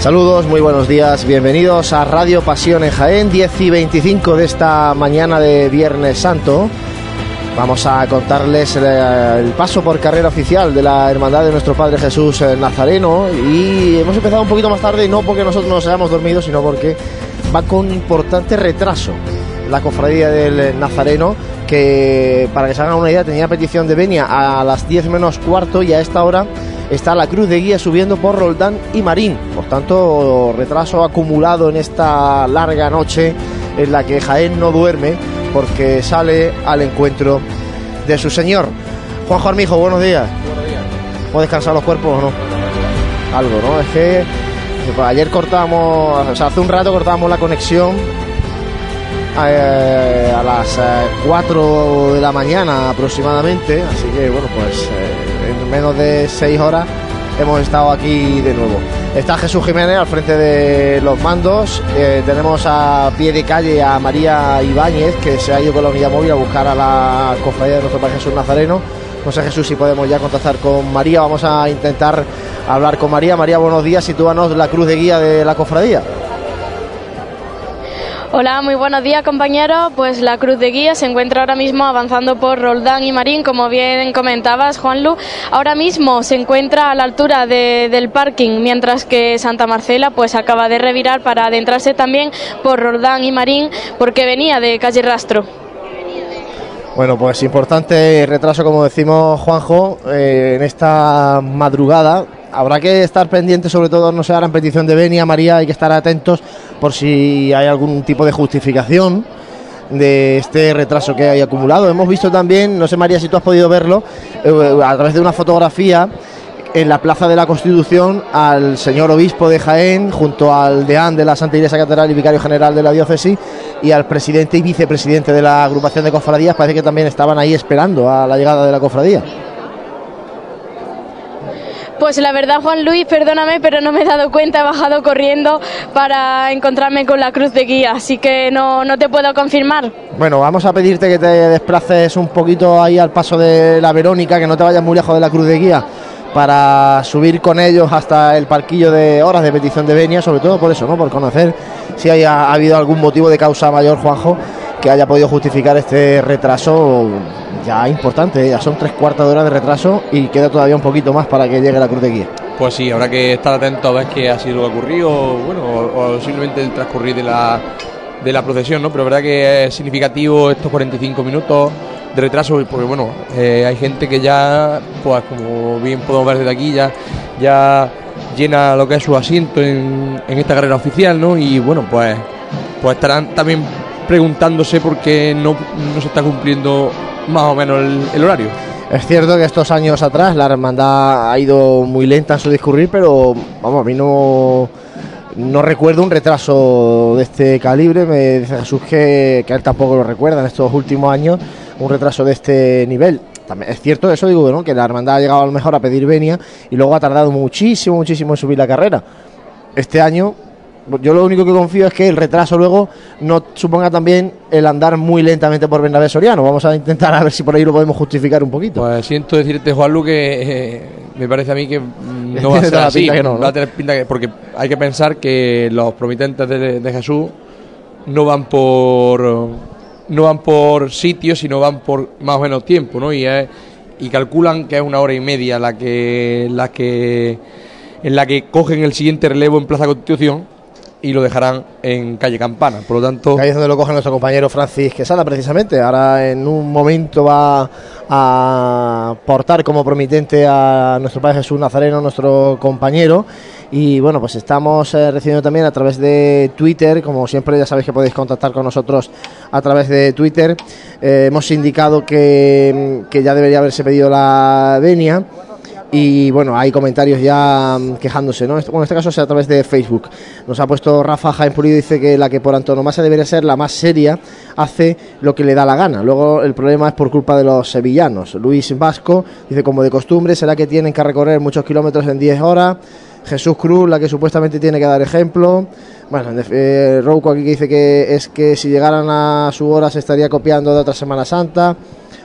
Saludos, muy buenos días, bienvenidos a Radio Pasión en Jaén, 10 y 25 de esta mañana de Viernes Santo. Vamos a contarles el, paso por carrera oficial de la Hermandad de nuestro Padre Jesús Nazareno y hemos empezado un poquito más tarde no porque nosotros nos hayamos dormido, sino porque va con importante retraso la cofradía del Nazareno que para que se hagan una idea tenía petición de venia a las 10 menos cuarto y a esta hora está la cruz de guía subiendo por Roldán y Marín. Por tanto, retraso acumulado en esta larga noche en la que Jaén no duerme porque sale al encuentro de su señor. Juan Armijo, buenos días. Buenos días. ¿Puedo descansar los cuerpos o no? Algo, ¿no? Es que ayer cortamos, o sea, hace un rato cortábamos la conexión eh, a las 4 eh, de la mañana aproximadamente, así que bueno, pues eh, en menos de 6 horas hemos estado aquí de nuevo. Está Jesús Jiménez al frente de los mandos, tenemos a pie de calle a María Ibáñez que se ha ido con la unidad móvil a buscar a la cofradía de nuestro Padre Jesús Nazareno. No sé Jesús si podemos ya contactar con María, vamos a intentar hablar con María. María, buenos días, sitúanos la cruz de guía de la cofradía. Hola, muy buenos días compañeros. Pues la Cruz de Guía se encuentra ahora mismo avanzando por Roldán y Marín, como bien comentabas, Juanlu. Ahora mismo se encuentra a la altura del parking, mientras que Santa Marcela pues acaba de revirar para adentrarse también por Roldán y Marín, porque venía de calle Rastro. Bueno, pues importante retraso, como decimos Juanjo, eh, en esta madrugada habrá que estar pendiente, sobre todo, no sé, ahora en petición de Benia, María, hay que estar atentos por si hay algún tipo de justificación de este retraso que hay acumulado. Hemos visto también, no sé María si tú has podido verlo, eh, a través de una fotografía en la Plaza de la Constitución al señor obispo de Jaén, junto al deán de la Santa Iglesia Catedral y vicario general de la diócesis, y al presidente y vicepresidente de la agrupación de cofradías, parece que también estaban ahí esperando a la llegada de la cofradía. Pues la verdad, Juan Luis, perdóname, pero no me he dado cuenta, he bajado corriendo para encontrarme con la cruz de guía, así que no, no te puedo confirmar. Bueno, vamos a pedirte que te desplaces un poquito ahí al paso de la Verónica, que no te vayas muy lejos de la cruz de guía, para subir con ellos hasta el parquillo de horas de petición de venia, sobre todo por eso, ¿no? Por conocer si haya ha habido algún motivo de causa mayor, Juanjo, que haya podido justificar este retraso ya importante, ya son tres cuartos de hora de retraso y queda todavía un poquito más para que llegue la cruz de guía. Pues sí, habrá que estar atento a ver qué ha sido ocurrido, bueno, o, simplemente el transcurrir de la, de la procesión, ¿no? Pero verdad que es significativo estos 45 minutos de retraso, porque bueno, eh, hay gente que ya, pues como bien podemos ver desde aquí, ya, ya llena lo que es su asiento en, en esta carrera oficial, ¿no? Y bueno, pues, pues estarán también preguntándose por qué no, se está cumpliendo más o menos el, horario. Es cierto que estos años atrás la hermandad ha ido muy lenta en su discurrir, pero vamos, a mí no, no recuerdo un retraso de este calibre. Me dice Jesús que, que él tampoco lo recuerda en estos últimos años, un retraso de este nivel. También es cierto eso, digo, ¿no? que la hermandad ha llegado a lo mejor a pedir venia y luego ha tardado muchísimo, muchísimo en subir la carrera. Este año yo lo único que confío es que el retraso luego no suponga también el andar muy lentamente por Bernabé Soriano. Vamos a intentar a ver si por ahí lo podemos justificar un poquito. Pues siento decirte, Juanlu, que eh, me parece a mí que no va a ser así. Va a tener pinta que, porque hay que pensar que los promitentes de, Jesús no van por no van por sitios, sino van por más o menos tiempo, ¿no? Y, y calculan que es una hora y media la que la que en la que cogen el siguiente relevo en Plaza Constitución y lo dejarán en calle Campana. Por lo tanto. Ahí es donde lo coge nuestro compañero Francis Quesada, precisamente. Ahora en un momento va a portar como promitente a nuestro Padre Jesús Nazareno, nuestro compañero. Y bueno, pues estamos eh, recibiendo también a través de Twitter, como siempre ya sabéis que podéis contactar con nosotros a través de Twitter. Eh, hemos indicado que, que ya debería haberse pedido la venia y bueno, hay comentarios ya mm, quejándose, ¿no? Bueno, en este caso es a través de Facebook. Nos ha puesto Rafa Jaén Pulido, dice que la que por antonomasia debería ser la más seria, hace lo que le da la gana. Luego el problema es por culpa de los sevillanos. Luis Vasco dice, como de costumbre, será que tienen que recorrer muchos kilómetros en 10 horas. Jesús Cruz, la que supuestamente tiene que dar ejemplo. Bueno, eh, Rouco aquí que dice que es que si llegaran a su hora se estaría copiando de otra Semana Santa.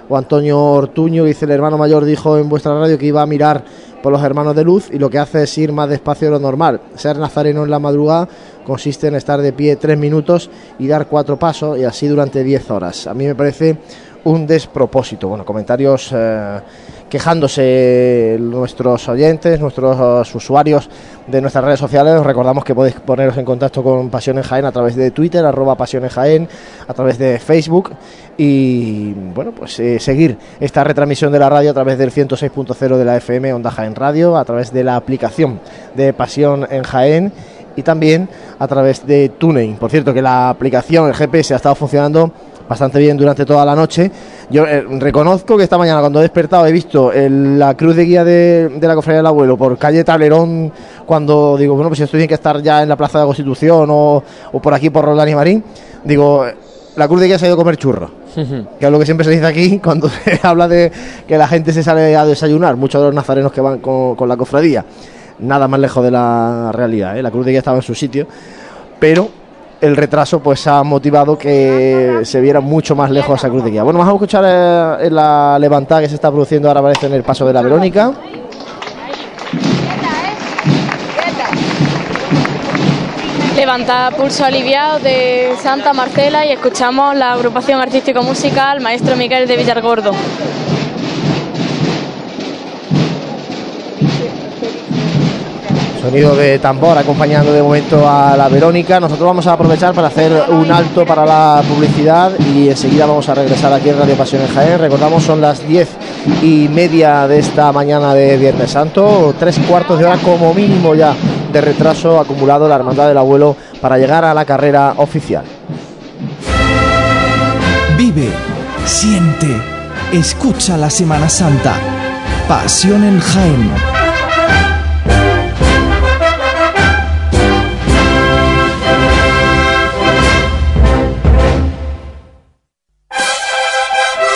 O Antonio Ortuño dice, el hermano mayor dijo en vuestra radio que iba a mirar por los hermanos de luz y lo que hace es ir más despacio de lo normal. Ser nazareno en la madrugada consiste en estar de pie tres minutos y dar cuatro pasos y así durante diez horas. A mí me parece un despropósito. Bueno, comentarios eh, quejándose nuestros oyentes, nuestros usuarios de nuestras redes sociales. Os recordamos que podéis poneros en contacto con Pasión en Jaén a través de Twitter, arroba Pasión en Jaén, a través de Facebook y bueno, pues eh, seguir esta retransmisión de la radio a través del 106.0 de la FM Onda Jaén Radio, a través de la aplicación de Pasión en Jaén y también a través de TuneIn. Por cierto, que la aplicación, el GPS, ha estado funcionando bastante bien durante toda la noche. Yo eh, reconozco que esta mañana cuando he despertado he visto la cruz de guía de, la cofradía del abuelo por calle Talerón cuando digo, bueno, pues esto tiene que estar ya en la Plaza de la Constitución o, por aquí por Roldán y Marín, digo, la cruz de guía se ha ido a comer churro. que es lo que siempre se dice aquí cuando se habla de que la gente se sale a desayunar, muchos de los nazarenos que van con, la cofradía. Nada más lejos de la realidad, ¿eh? la cruz de guía estaba en su sitio, pero el retraso pues ha motivado que se viera mucho más lejos esa cruz de guía. Bueno, vamos a escuchar eh, la levantada que se está produciendo ahora parece en el paso de la Verónica. Levanta pulso aliviado de Santa Marcela y escuchamos la agrupación artístico musical Maestro Miguel de Villargordo. Sonido de tambor acompañando de momento a la Verónica. Nosotros vamos a aprovechar para hacer un alto para la publicidad y enseguida vamos a regresar aquí en Radio Pasión en Jaén. Recordamos, son las diez y media de esta mañana de Viernes Santo, tres cuartos de hora como mínimo ya de retraso acumulado la Hermandad del Abuelo para llegar a la carrera oficial. Vive, siente, escucha la Semana Santa. Pasión en Jaén.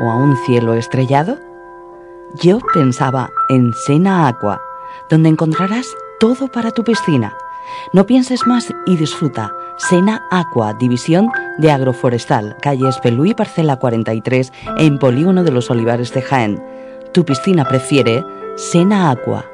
o a un cielo estrellado? Yo pensaba en Sena Aqua, donde encontrarás todo para tu piscina. No pienses más y disfruta. Sena Aqua, división de agroforestal, calle Espelú parcela 43, en Polígono de los Olivares de Jaén. Tu piscina prefiere Sena Aqua.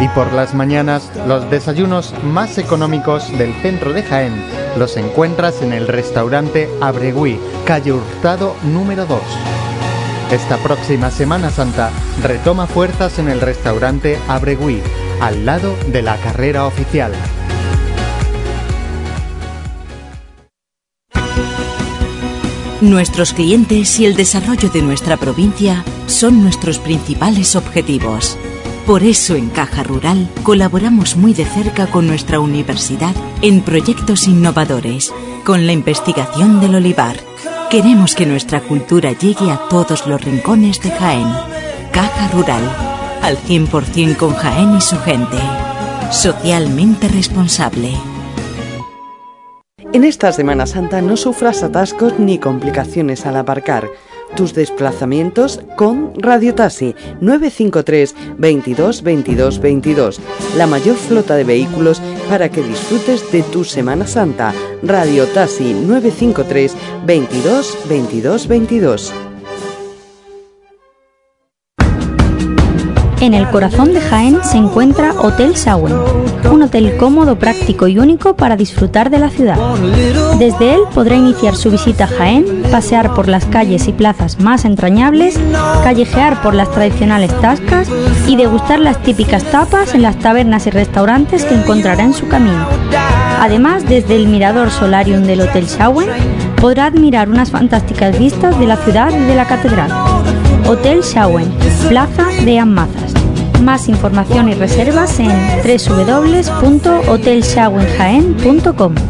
Y por las mañanas, los desayunos más económicos del centro de Jaén los encuentras en el restaurante Abregui, calle Hurtado número 2. Esta próxima Semana Santa retoma fuerzas en el restaurante Abregui, al lado de la carrera oficial. Nuestros clientes y el desarrollo de nuestra provincia son nuestros principales objetivos. Por eso en Caja Rural colaboramos muy de cerca con nuestra universidad en proyectos innovadores, con la investigación del olivar. Queremos que nuestra cultura llegue a todos los rincones de Jaén. Caja Rural, al 100% con Jaén y su gente. Socialmente responsable. En esta Semana Santa no sufras atascos ni complicaciones al aparcar tus desplazamientos con Radio Taxi 953 22 22 22. La mayor flota de vehículos para que disfrutes de tu Semana Santa. Radio Taxi 953 22 22 22. En el corazón de Jaén se encuentra Hotel Sauen, un hotel cómodo, práctico y único para disfrutar de la ciudad. Desde él podrá iniciar su visita a Jaén, pasear por las calles y plazas más entrañables, callejear por las tradicionales tascas y degustar las típicas tapas en las tabernas y restaurantes que encontrará en su camino. Además, desde el mirador solarium del Hotel Sauen podrá admirar unas fantásticas vistas de la ciudad y de la catedral. Hotel Shawen, Plaza de Amazas. Más información y reservas en www.hotelshawenjaen.com.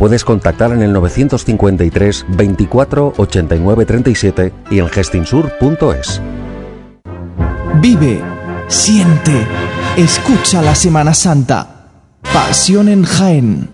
Puedes contactar en el 953 24 89 37 y en gestinsur.es. Vive, siente, escucha la Semana Santa. Pasión en Jaén.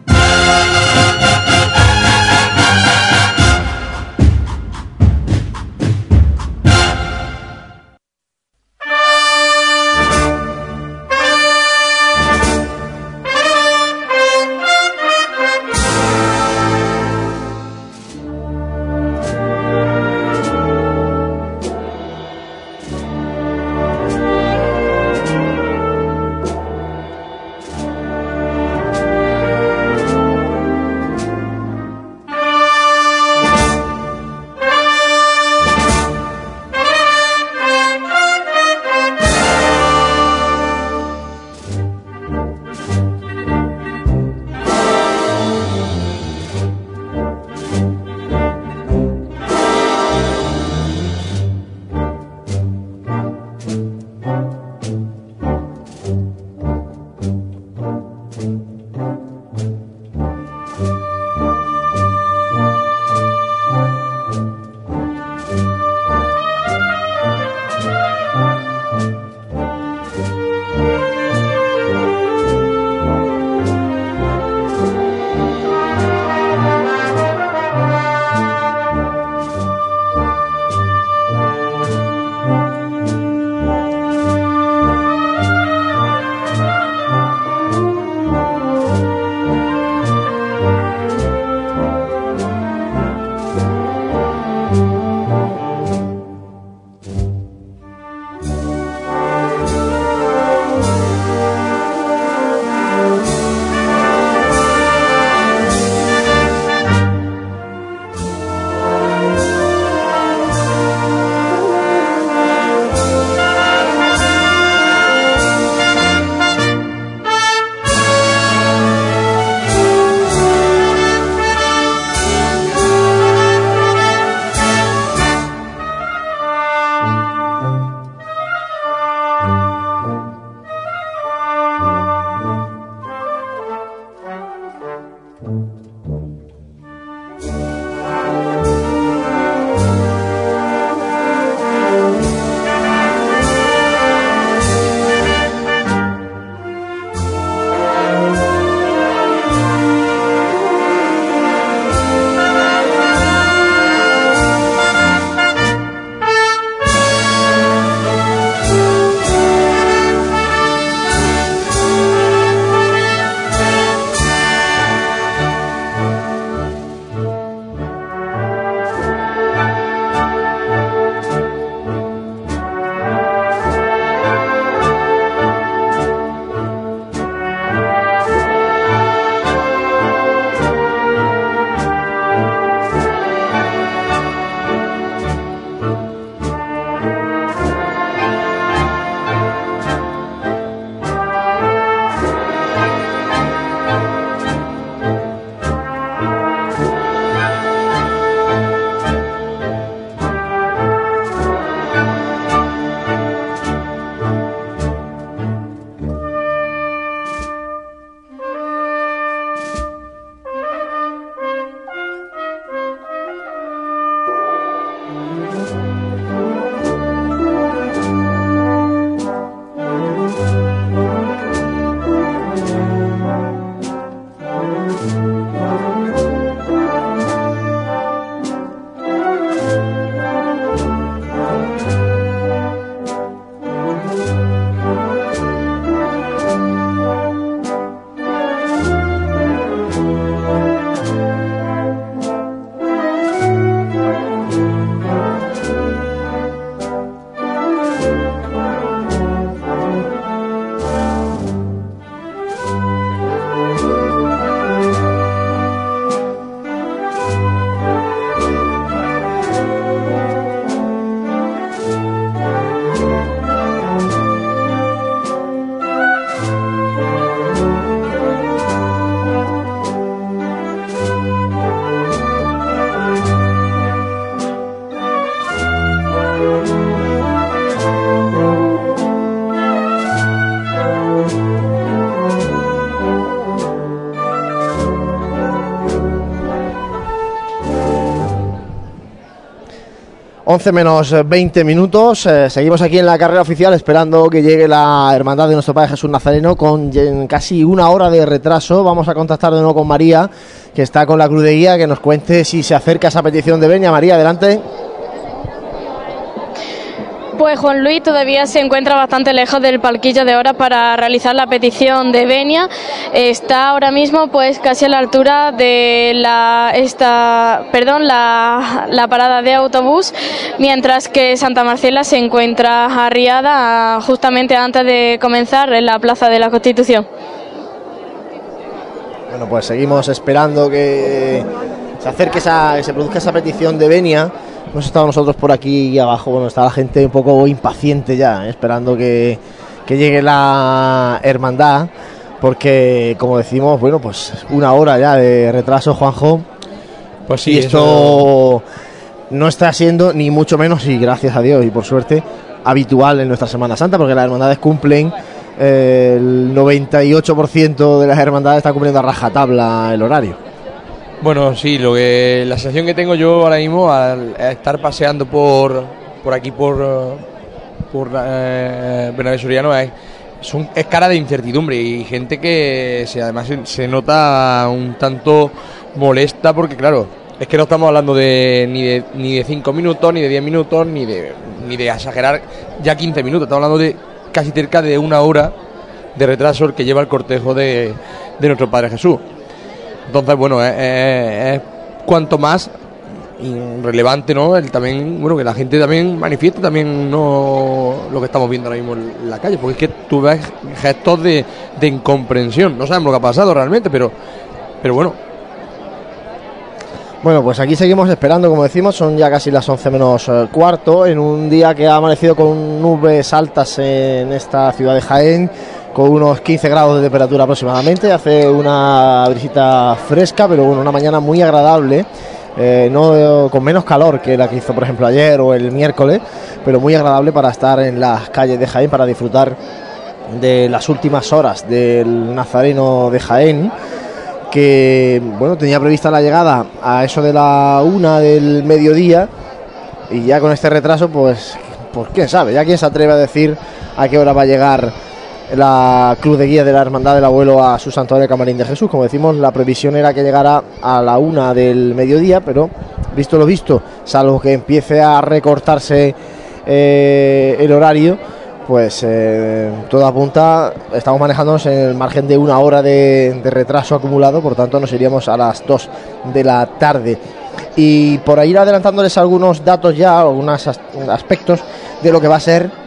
11 menos 20 minutos. Eh, seguimos aquí en la carrera oficial esperando que llegue la hermandad de nuestro Padre Jesús Nazareno con casi una hora de retraso. Vamos a contactar de nuevo con María, que está con la cruz de guía, que nos cuente si se acerca esa petición de Beña. María, adelante. Pues Juan Luis todavía se encuentra bastante lejos del palquillo de hora para realizar la petición de venia. Está ahora mismo pues casi a la altura de la esta, perdón, la, la parada de autobús, mientras que Santa Marcela se encuentra arriada justamente antes de comenzar en la Plaza de la Constitución. Bueno, pues seguimos esperando que se acerque esa, que se produzca esa petición de venia Hemos estado nosotros por aquí abajo, bueno, está la gente un poco impaciente ya, ¿eh? esperando que, llegue la hermandad, porque como decimos, bueno, pues una hora ya de retraso, Juanjo. Pues sí, y esto no está siendo ni mucho menos, y gracias a Dios y por suerte, habitual en nuestra Semana Santa, porque las hermandades cumplen eh, el 98% de las hermandades está cumpliendo a rajatabla el horario. Bueno, sí, lo que la sensación que tengo yo ahora mismo al estar paseando por, por aquí por por eh, es, es, cara de incertidumbre y gente que se, además se, nota un tanto molesta porque claro, es que no estamos hablando de ni de ni de 5 minutos, ni de 10 minutos, ni de ni de exagerar ya 15 minutos, estamos hablando de casi cerca de una hora de retraso el que lleva el cortejo de, de nuestro Padre Jesús. Entonces, bueno, es, cuanto más relevante, ¿no? El también, bueno, que la gente también manifieste también no lo que estamos viendo ahora mismo en la calle, porque es que tú ves gestos de, de incomprensión. No sabemos lo que ha pasado realmente, pero, pero bueno. Bueno, pues aquí seguimos esperando, como decimos, son ya casi las 11 menos eh, cuarto, en un día que ha amanecido con nubes altas en esta ciudad de Jaén con unos 15 grados de temperatura aproximadamente. Hace una visita fresca, pero bueno, una mañana muy agradable. Eh, no con menos calor que la que hizo por ejemplo ayer o el miércoles, pero muy agradable para estar en las calles de Jaén, para disfrutar de las últimas horas del Nazareno de Jaén, que bueno, tenía prevista la llegada a eso de la una del mediodía, y ya con este retraso, pues, pues quién sabe, ya quién se atreve a decir a qué hora va a llegar la cruz de guía de la Hermandad del Abuelo a su santuario Camarín de Jesús. Como decimos, la previsión era que llegara a la una del mediodía, pero visto lo visto, salvo que empiece a recortarse eh, el horario, pues eh, todo apunta, estamos manejándonos en el margen de una hora de, de, retraso acumulado, por tanto nos iríamos a las dos de la tarde. Y por ir adelantándoles algunos datos ya, algunos aspectos de lo que va a ser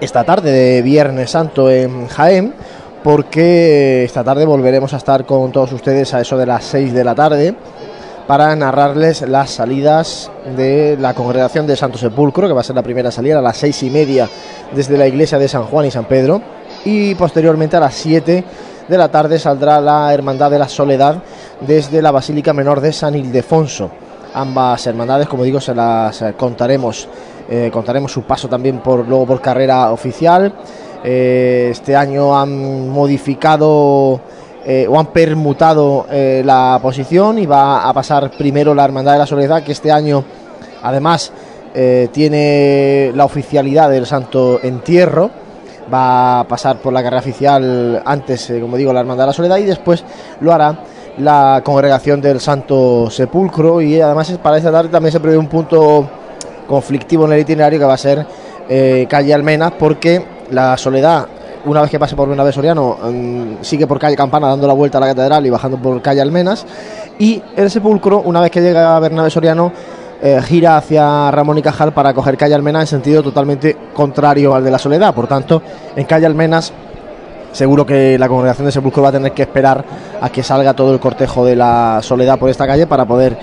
esta tarde de Viernes Santo en Jaén, porque esta tarde volveremos a estar con todos ustedes a eso de las 6 de la tarde para narrarles las salidas de la congregación de Santo Sepulcro, que va a ser la primera salida a las seis y media desde la iglesia de San Juan y San Pedro, y posteriormente a las 7 de la tarde saldrá la Hermandad de la Soledad desde la Basílica Menor de San Ildefonso. Ambas hermandades, como digo, se las contaremos eh, contaremos su paso también por luego por carrera oficial. Eh, este año han modificado eh, o han permutado la posición y va a pasar primero la Hermandad de la Soledad, que este año además tiene la oficialidad del Santo Entierro. Va a pasar por la carrera oficial antes, como digo, la Hermandad de la Soledad y después lo hará la congregación del Santo Sepulcro y además para esta tarde también se prevé un punto conflictivo en el itinerario que va a ser eh, calle Almenas porque la Soledad una vez que pase por Bernabé Soriano mm, sigue por calle Campana dando la vuelta a la catedral y bajando por calle Almenas. Y el sepulcro una vez que llega a Bernabé Soriano eh, gira hacia Ramón y Cajal para coger calle Almenas en sentido totalmente contrario al de la Soledad. Por tanto en calle Almenas seguro que la congregación de sepulcro va a tener que esperar a que salga todo el cortejo de la Soledad por esta calle para poder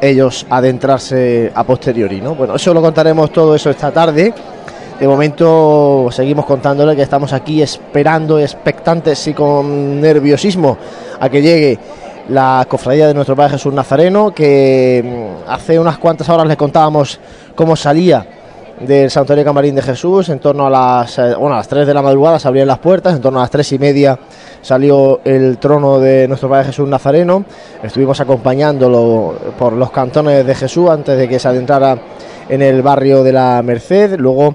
ellos adentrarse a posteriori. ¿no? Bueno, eso lo contaremos todo eso esta tarde. De momento seguimos contándole que estamos aquí esperando, expectantes y con nerviosismo a que llegue la cofradía de nuestro Padre Jesús Nazareno, que mm, hace unas cuantas horas les contábamos cómo salía del Santuario Camarín de Jesús. En torno a las, eh, bueno, a las 3 de la madrugada se abrían las puertas, en torno a las 3 y media salió el trono de nuestro Padre Jesús Nazareno. Estuvimos acompañándolo por los cantones de Jesús antes de que se adentrara en el barrio de la Merced. Luego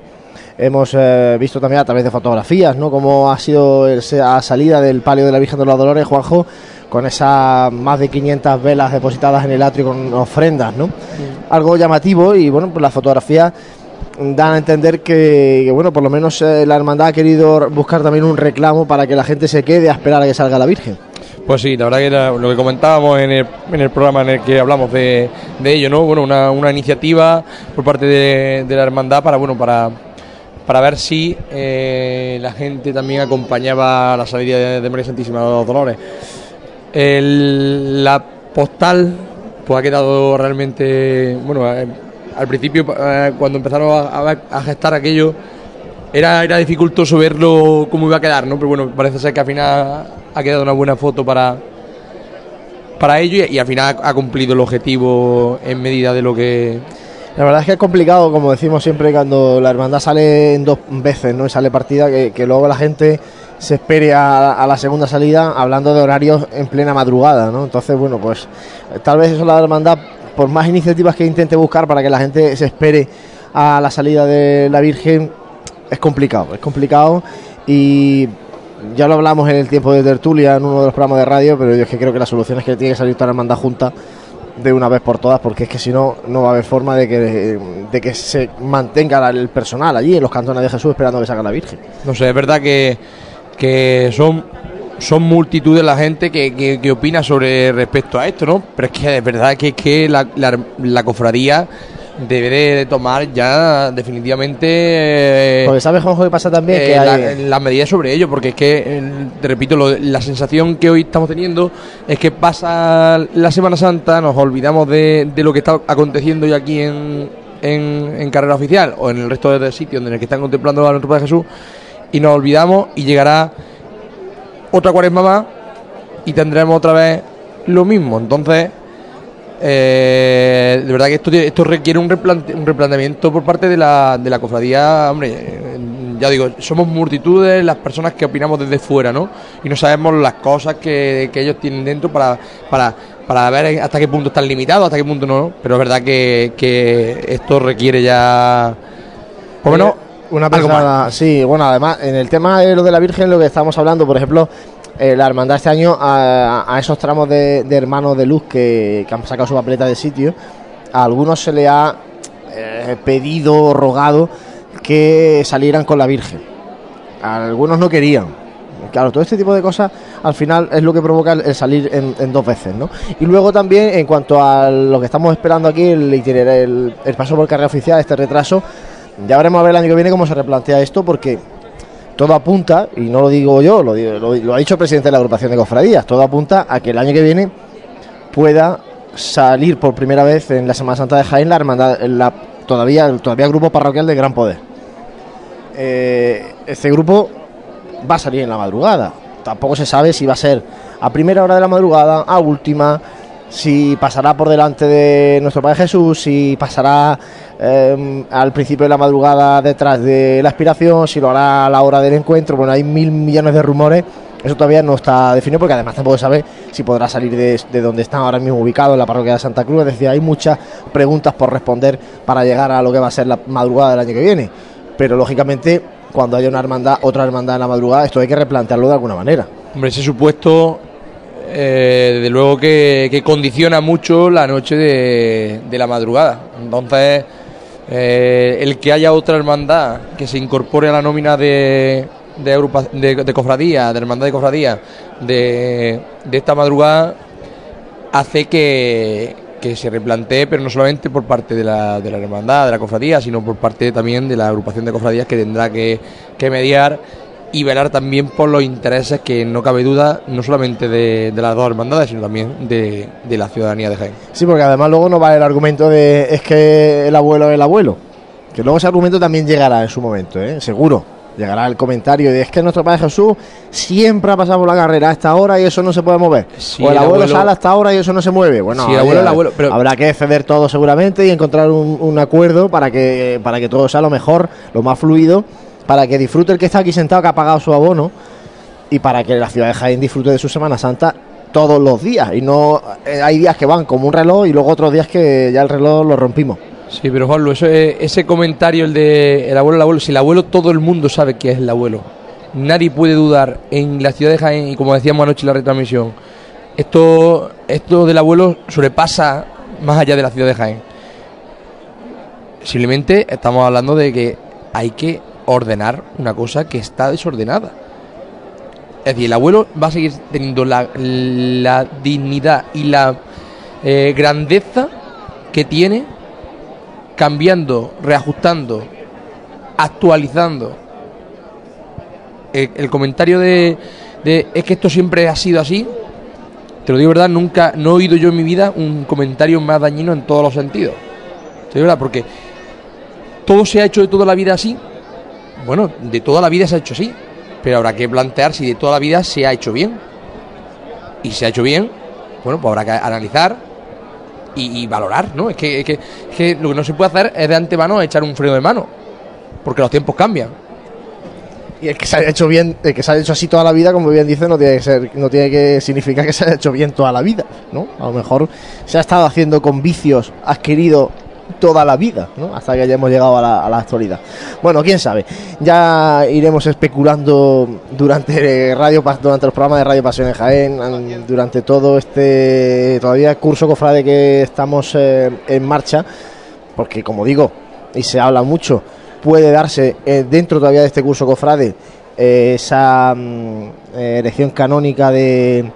hemos eh, visto también a través de fotografías, ¿no? Cómo ha sido la salida del palio de la Virgen de los Dolores, Juanjo, con esas más de 500 velas depositadas en el atrio con ofrendas, ¿no? Algo llamativo y bueno, pues las fotografías dan a entender que, bueno, por lo menos eh, la hermandad ha querido buscar también un reclamo para que la gente se quede a esperar a que salga la Virgen. Pues sí, la verdad que era lo que comentábamos en el, programa en el que hablamos de, ello, ¿no? Bueno, una, una iniciativa por parte de, la hermandad para, bueno, para para ver si eh, la gente también acompañaba la salida de, María Santísima de los Dolores. La postal pues ha quedado realmente, bueno, eh, al principio eh, cuando empezaron a, gestar aquello era, era dificultoso verlo cómo iba a quedar, ¿no? Pero bueno, parece ser que al final ha quedado una buena foto para para ello y, al final ha, cumplido el objetivo en medida de lo que La verdad es que es complicado, como decimos siempre, cuando la hermandad sale en dos veces, ¿no? Y sale partida, que, luego la gente se espere a, a la segunda salida hablando de horarios en plena madrugada, ¿no? Entonces, bueno, pues tal vez eso la hermandad, por más iniciativas que intente buscar para que la gente se espere a la salida de la Virgen, es complicado, es complicado y ya lo hablamos en el tiempo de tertulia en uno de los programas de radio, pero yo es que creo que la solución es que tiene que salir toda la hermandad junta de una vez por todas, porque es que si no, no va a haber forma de que, se mantenga el personal allí en los cantones de Jesús esperando que salga la Virgen. No sé, es verdad que son, son multitudes la gente que, que, que opina sobre respecto a esto, ¿no? Pero es que es verdad que, que la, la, la cofradía debe de, de tomar ya definitivamente eh, Porque sabes, Juanjo, que pasa también eh, que la- hay... las medidas sobre ello, porque es que, eh, te repito, lo- la sensación que hoy estamos teniendo es que pasa la Semana Santa, nos olvidamos de, de lo que está aconteciendo ya aquí en, en, en carrera oficial o en el resto de sitios en el que están contemplando la nuestra Padre Jesús, y nos olvidamos y llegará otra cuaresma más y tendremos otra vez lo mismo. Entonces, eh, de verdad que esto, esto requiere un, replante- un replanteamiento por parte de la, de la cofradía. Hombre, eh, ya digo, somos multitudes las personas que opinamos desde fuera, ¿no? Y no sabemos las cosas que, que ellos tienen dentro para, para, para ver hasta qué punto están limitados, hasta qué punto no. Pero es verdad que, que esto requiere ya. Por lo menos. Una persona, sí, bueno, además, en el tema de lo de la Virgen, lo que estamos hablando, por ejemplo, eh, la hermandad este año, a, a esos tramos de, de hermanos de luz que, que han sacado su papeleta de sitio, a algunos se le ha eh, pedido, rogado que salieran con la Virgen. A algunos no querían. Claro, todo este tipo de cosas al final es lo que provoca el, el salir en, en dos veces, ¿no? Y luego también, en cuanto a lo que estamos esperando aquí, el el, el paso por carrera oficial, este retraso, ya veremos a ver el año que viene cómo se replantea esto, porque todo apunta, y no lo digo yo, lo, lo- lo ha dicho el presidente de la agrupación de cofradías, todo apunta a que el año que viene pueda salir por primera vez en la Semana Santa de Jaén la hermandad, la, todavía, todavía grupo parroquial de Gran Poder. Eh, este grupo va a salir en la madrugada. Tampoco se sabe si va a ser a primera hora de la madrugada, a última, si pasará por delante de nuestro Padre Jesús, si pasará eh, al principio de la madrugada detrás de la aspiración, si lo hará a la hora del encuentro. Bueno, hay mil millones de rumores. Eso todavía no está definido porque además tampoco sabe si podrá salir de, de donde está ahora mismo ubicado en la parroquia de Santa Cruz. Es decir, hay muchas preguntas por responder para llegar a lo que va a ser la madrugada del año que viene. Pero lógicamente, cuando haya una hermandad, otra hermandad en la madrugada, esto hay que replantearlo de alguna manera. Hombre, ese supuesto, eh, desde luego que, que condiciona mucho la noche de, la madrugada. Entonces, eh, el que haya otra hermandad que se incorpore a la nómina de, de, de cofradía, de hermandad de cofradía, de, de esta madrugada, hace que, que se replantee, pero no solamente por parte de la, de la hermandad, de la cofradía, sino por parte también de la agrupación de cofradías que tendrá que, que mediar y velar también por los intereses que no cabe duda, no solamente de, de las dos hermandades, sino también de, de la ciudadanía de Jaén. Sí, porque además luego no va el argumento de es que el abuelo es el abuelo. Que luego ese argumento también llegará en su momento, ¿eh? seguro. llegará el comentario de es que nuestro Padre Jesús siempre ha pasado por la carrera a esta hora y eso no se puede mover. Sí, o el, el abuelo, abuelo- sale hasta ahora y eso no se mueve. Bueno, Sí, el abuelo, ahí, el abuelo, pero- habrá que ceder todo seguramente y encontrar un, un acuerdo para que, para que todo sea lo mejor, lo más fluido, para que disfrute el que está aquí sentado que ha pagado su abono y para que la ciudad de Jaén disfrute de su Semana Santa todos los días y no eh, hay días que van como un reloj y luego otros días que ya el reloj lo rompimos. Sí, pero Juanlu, eso es- ese comentario, el de el abuelo, el abuelo, si el abuelo todo el mundo sabe que es el abuelo. Nadie puede dudar en la ciudad de Jaén y como decíamos anoche en la retransmisión, esto, esto del abuelo sobrepasa más allá de la ciudad de Jaén. Simplemente estamos hablando de que hay que ordenar una cosa que está desordenada. Es decir, el abuelo va a seguir teniendo la, la dignidad y la eh, grandeza que tiene cambiando, reajustando, actualizando. El, comentario de, de es que esto siempre ha sido así, te lo digo verdad, nunca, no he oído yo en mi vida un comentario más dañino en todos los sentidos. Te digo verdad, porque todo se ha hecho de toda la vida así. Bueno, de toda la vida se ha hecho así, pero habrá que plantear si de toda la vida se ha hecho bien. Y se ha hecho bien, bueno, pues habrá que analizar y, valorar, ¿no? Es que, es que, es que lo que no se puede hacer es de antemano echar un freno de mano, porque los tiempos cambian. Y el que se haya hecho bien, el que se haya hecho así toda la vida, como bien dice, no tiene que ser, no tiene que significar que se haya hecho bien toda la vida, ¿no? A lo mejor se ha estado haciendo con vicios adquiridos toda la vida, ¿no? Hasta que hayamos llegado a la, a la actualidad. Bueno, quién sabe. Ya iremos especulando durante radio durante los programas de Radio Pasión en Jaén, an- durante todo este todavía curso cofrade que estamos eh, en marcha, porque como digo, y se habla mucho, puede darse eh, dentro todavía de este curso cofrade eh, esa mm, elección canónica de,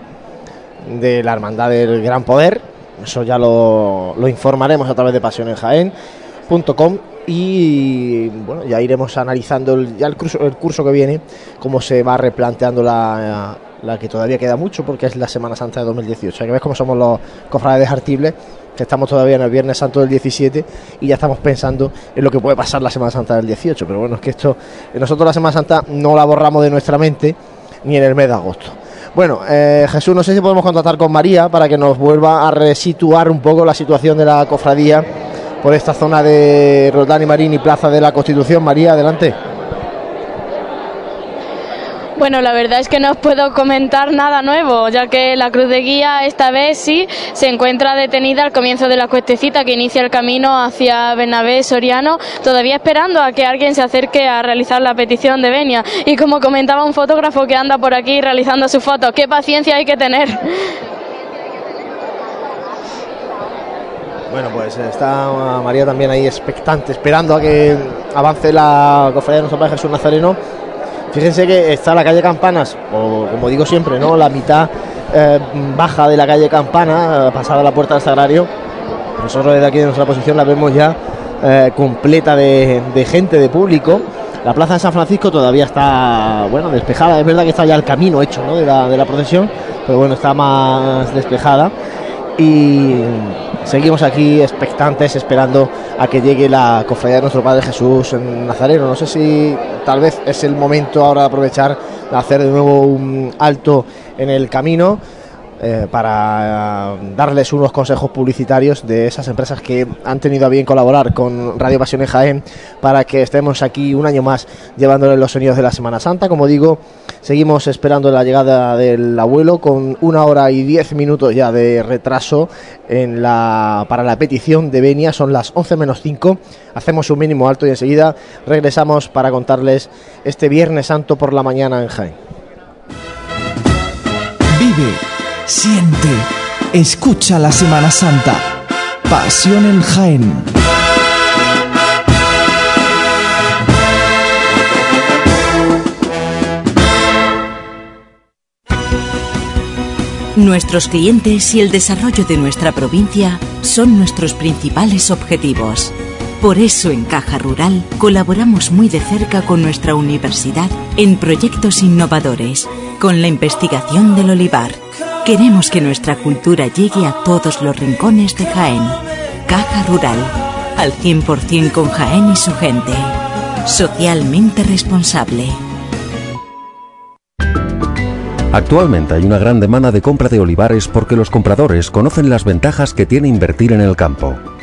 de la Hermandad del Gran Poder. Eso ya lo, informaremos a través de pasionenjaen.com y bueno, ya iremos analizando el, ya el, curso, el curso que viene, cómo se va replanteando la, la que todavía queda mucho porque es la Semana Santa de 2018. Hay que ver cómo somos los cofrades de que estamos todavía en el Viernes Santo del 17 y ya estamos pensando en lo que puede pasar la Semana Santa del 18. Pero bueno, es que esto, nosotros la Semana Santa no la borramos de nuestra mente ni en el mes de agosto. Bueno, eh, Jesús, no sé si podemos contactar con María para que nos vuelva a resituar un poco la situación de la cofradía por esta zona de Roldán y Marín y Plaza de la Constitución. María, adelante. Bueno, la verdad es que no os puedo comentar nada nuevo, ya que la Cruz de Guía esta vez sí se encuentra detenida al comienzo de la cuestecita que inicia el camino hacia Bernabé Soriano, todavía esperando a que alguien se acerque a realizar la petición de venia. Y como comentaba un fotógrafo que anda por aquí realizando su foto, qué paciencia hay que tener. Bueno, pues está María también ahí expectante, esperando a que avance la cofradía de nuestro Padre Jesús Nazareno. Fíjense que está la calle Campanas, o como digo siempre, ¿no? La mitad eh, baja de la calle Campana, eh, pasada la puerta del Sagrario. Nosotros desde aquí de nuestra posición la vemos ya eh, completa de, de gente, de público. La plaza de San Francisco todavía está, bueno, despejada. Es verdad que está ya el camino hecho, ¿no? De la, de la procesión, pero bueno, está más despejada. Y seguimos aquí expectantes, esperando a que llegue la cofradía de nuestro Padre Jesús en Nazareno. No sé si tal vez es el momento ahora de aprovechar de hacer de nuevo un alto en el camino eh, para eh, darles unos consejos publicitarios de esas empresas que han tenido a bien colaborar con Radio Pasión Jaén para que estemos aquí un año más llevándoles los sonidos de la Semana Santa. Como digo, seguimos esperando la llegada del abuelo con una hora y diez minutos ya de retraso en la, para la petición de Benia. Son las 11 menos 5. Hacemos un mínimo alto y enseguida regresamos para contarles este Viernes Santo por la mañana en Jaén. Vive, siente, escucha la Semana Santa. Pasión en Jaén. Nuestros clientes y el desarrollo de nuestra provincia son nuestros principales objetivos. Por eso en Caja Rural colaboramos muy de cerca con nuestra universidad en proyectos innovadores, con la investigación del olivar. Queremos que nuestra cultura llegue a todos los rincones de Jaén. Caja Rural, al 100% con Jaén y su gente. Socialmente responsable. Actualmente hay una gran demanda de compra de olivares porque los compradores conocen las ventajas que tiene invertir en el campo.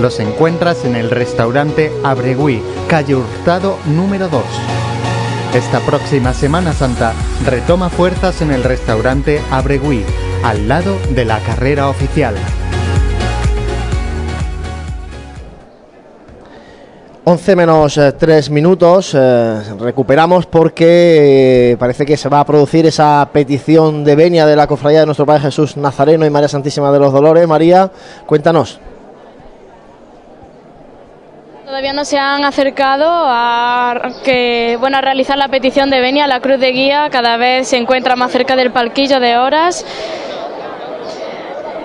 los encuentras en el restaurante Abregui, calle Hurtado número 2. Esta próxima Semana Santa retoma fuerzas en el restaurante Abregui, al lado de la carrera oficial. 11 menos 3 minutos, eh, recuperamos porque eh, parece que se va a producir esa petición de venia de la cofradía de nuestro Padre Jesús Nazareno y María Santísima de los Dolores. María, cuéntanos. Todavía no se han acercado a que bueno a realizar la petición de venia. La cruz de guía cada vez se encuentra más cerca del palquillo de horas.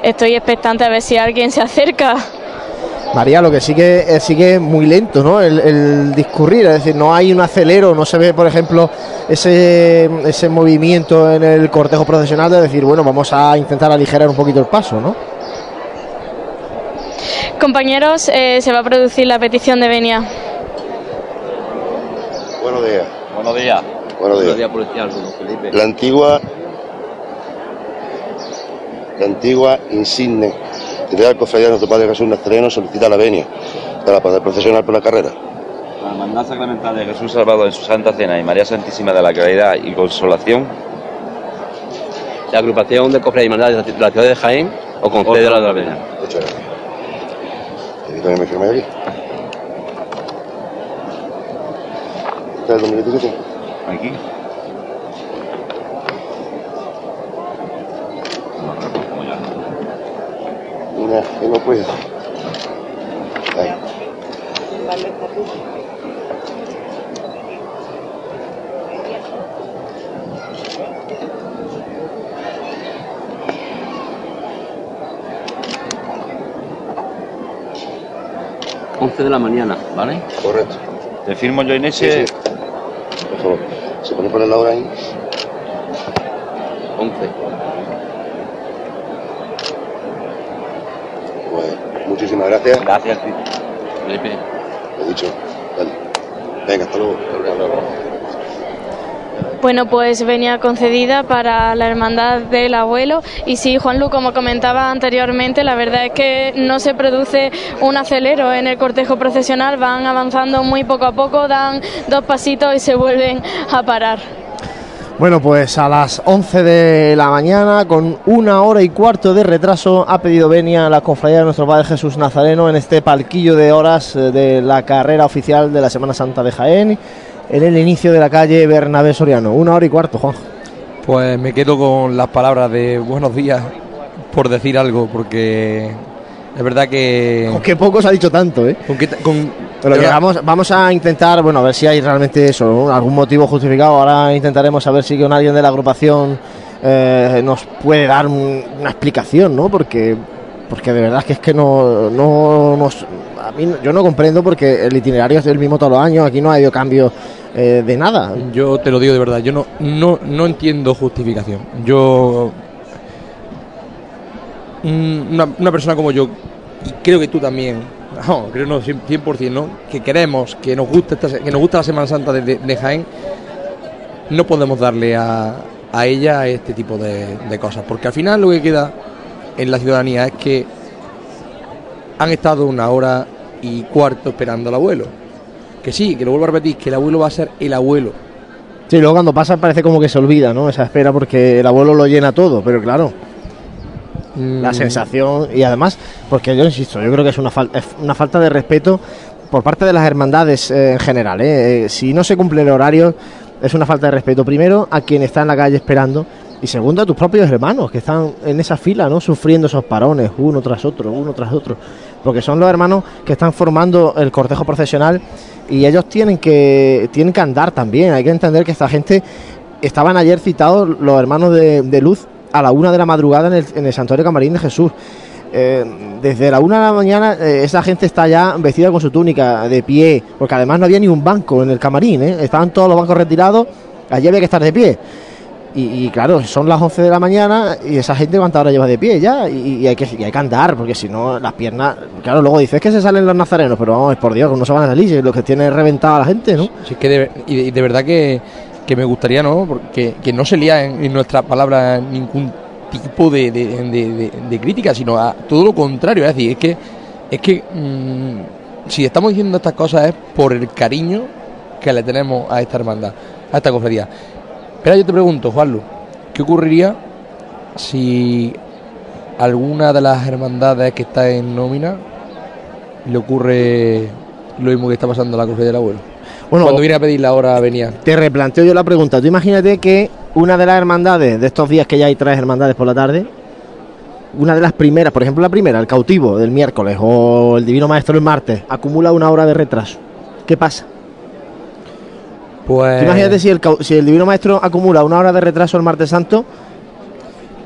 Estoy expectante a ver si alguien se acerca. María, lo que sigue sigue muy lento, ¿no? El, discurrir, es decir, no hay un acelero, no se ve, por ejemplo, ese, ese movimiento en el cortejo procesional de decir, bueno, vamos a intentar aligerar un poquito el paso, ¿no? Compañeros, eh, se va a producir la petición de venia. Buenos días. Buenos días. Buenos días. policial, don Felipe. La antigua, la antigua insigne Titular Cofradía de nuestro Padre Jesús Nazareno solicita la venia para poder procesionar por la carrera. La hermandad sacramental de Jesús Salvador en su Santa Cena y María Santísima de la Caridad y Consolación. La agrupación de cofradías y hermandades de la ciudad de Jaén o concede la de la venia. Muchas gracias. ¿Y también me firme aquí? ¿Está el 2017? Aquí. Que no puedo. Ahí. Once de la mañana, ¿vale? Correcto. Te firmo yo en ese. Sí, sí. Por favor. ¿Se pone por la hora ahí? 11. Pues muchísimas gracias. Gracias, Felipe. Lo dicho. Dale. Venga, hasta luego. Bueno, pues venía concedida para la hermandad del abuelo. Y sí, Juanlu, como comentaba anteriormente, la verdad es que no se produce un acelero en el cortejo procesional, van avanzando muy poco a poco, dan dos pasitos y se vuelven a parar. Bueno, pues a las 11 de la mañana, con una hora y cuarto de retraso, ha pedido venia la cofradía de nuestro Padre Jesús Nazareno en este palquillo de horas eh, de la carrera oficial de la Semana Santa de Jaén, en el inicio de la calle Bernabé Soriano. Una hora y cuarto, Juan. Pues me quedo con las palabras de buenos días por decir algo, porque es verdad que... Con que poco se ha dicho tanto, ¿eh? Con que, con, Pero que vamos, vamos a intentar, bueno, a ver si hay realmente eso, ¿no? algún motivo justificado. Ahora intentaremos saber si con alguien de la agrupación eh, nos puede dar un- una explicación, ¿no? Porque, porque de verdad que es que no, no nos, yo no comprendo porque el itinerario es el mismo todos los años. Aquí no ha habido cambio eh, de nada. Yo te lo digo de verdad, yo no, no, no entiendo justificación. Yo. mm, Una, persona como yo, y creo que tú también, no, creo no, 100%, ¿no? Que queremos, que nos gusta, esta que nos gusta la Semana Santa de, Jaén, no podemos darle a, a ella este tipo de cosas. Porque al final lo que queda en la ciudadanía es que han estado una hora y cuarto esperando al abuelo. Que sí, que lo vuelvo a repetir, que el abuelo va a ser el abuelo. Sí, luego cuando pasa parece como que se olvida, ¿no? Esa espera porque el abuelo lo llena todo, pero claro, la Mm. sensación y además, porque yo insisto, yo creo que es una, fal- es una falta de respeto por parte de las hermandades eh, en general. ¿eh? Eh, Si no se cumple el horario, es una falta de respeto primero a quien está en la calle esperando y segundo a tus propios hermanos que están en esa fila, ¿no? Sufriendo esos parones uno tras otro, uno tras otro, porque son los hermanos que están formando el cortejo procesional y ellos tienen que tienen que andar también. Hay que entender que esta gente estaban ayer citados los hermanos de, de Luz a la una de la madrugada en el, en el Santuario Camarín de Jesús. Eh, desde la una de la mañana eh, esa gente está ya vestida con su túnica, de pie, porque además no había ni un banco en el camarín, ¿eh? estaban todos los bancos retirados, allí había que estar de pie. Y, claro, son las 11 de la mañana y esa gente cuánta hora lleva de pie ya y, hay, que, hay que andar, porque si no las piernas, claro, luego dices que se salen los nazarenos, pero vamos, por Dios, no se van a salir, lo que tiene reventado a la gente, ¿no? Sí, es que de, y de, verdad que, que me gustaría, ¿no? Porque que no se lía en, en nuestras palabras ningún tipo de- de- de crítica, sino a todo lo contrario. Es decir, es que, es que mm, si estamos diciendo estas cosas es por el cariño que le tenemos a esta hermandad, a esta cofradía. Pero yo te pregunto, Juanlu, ¿qué ocurriría si alguna de las hermandades que está en nómina le ocurre lo mismo que está pasando a la cofradía del abuelo? Bueno, Cuando viene a pedir la hora venía. Te replanteo yo la pregunta. Tú imagínate que una de las hermandades de estos días que ya hay tres hermandades por la tarde, una de las primeras, por ejemplo la primera, el cautivo del miércoles o el divino maestro el martes, acumula una hora de retraso. ¿Qué pasa? Pues. Imagínate si el, si el divino maestro acumula una hora de retraso el martes santo,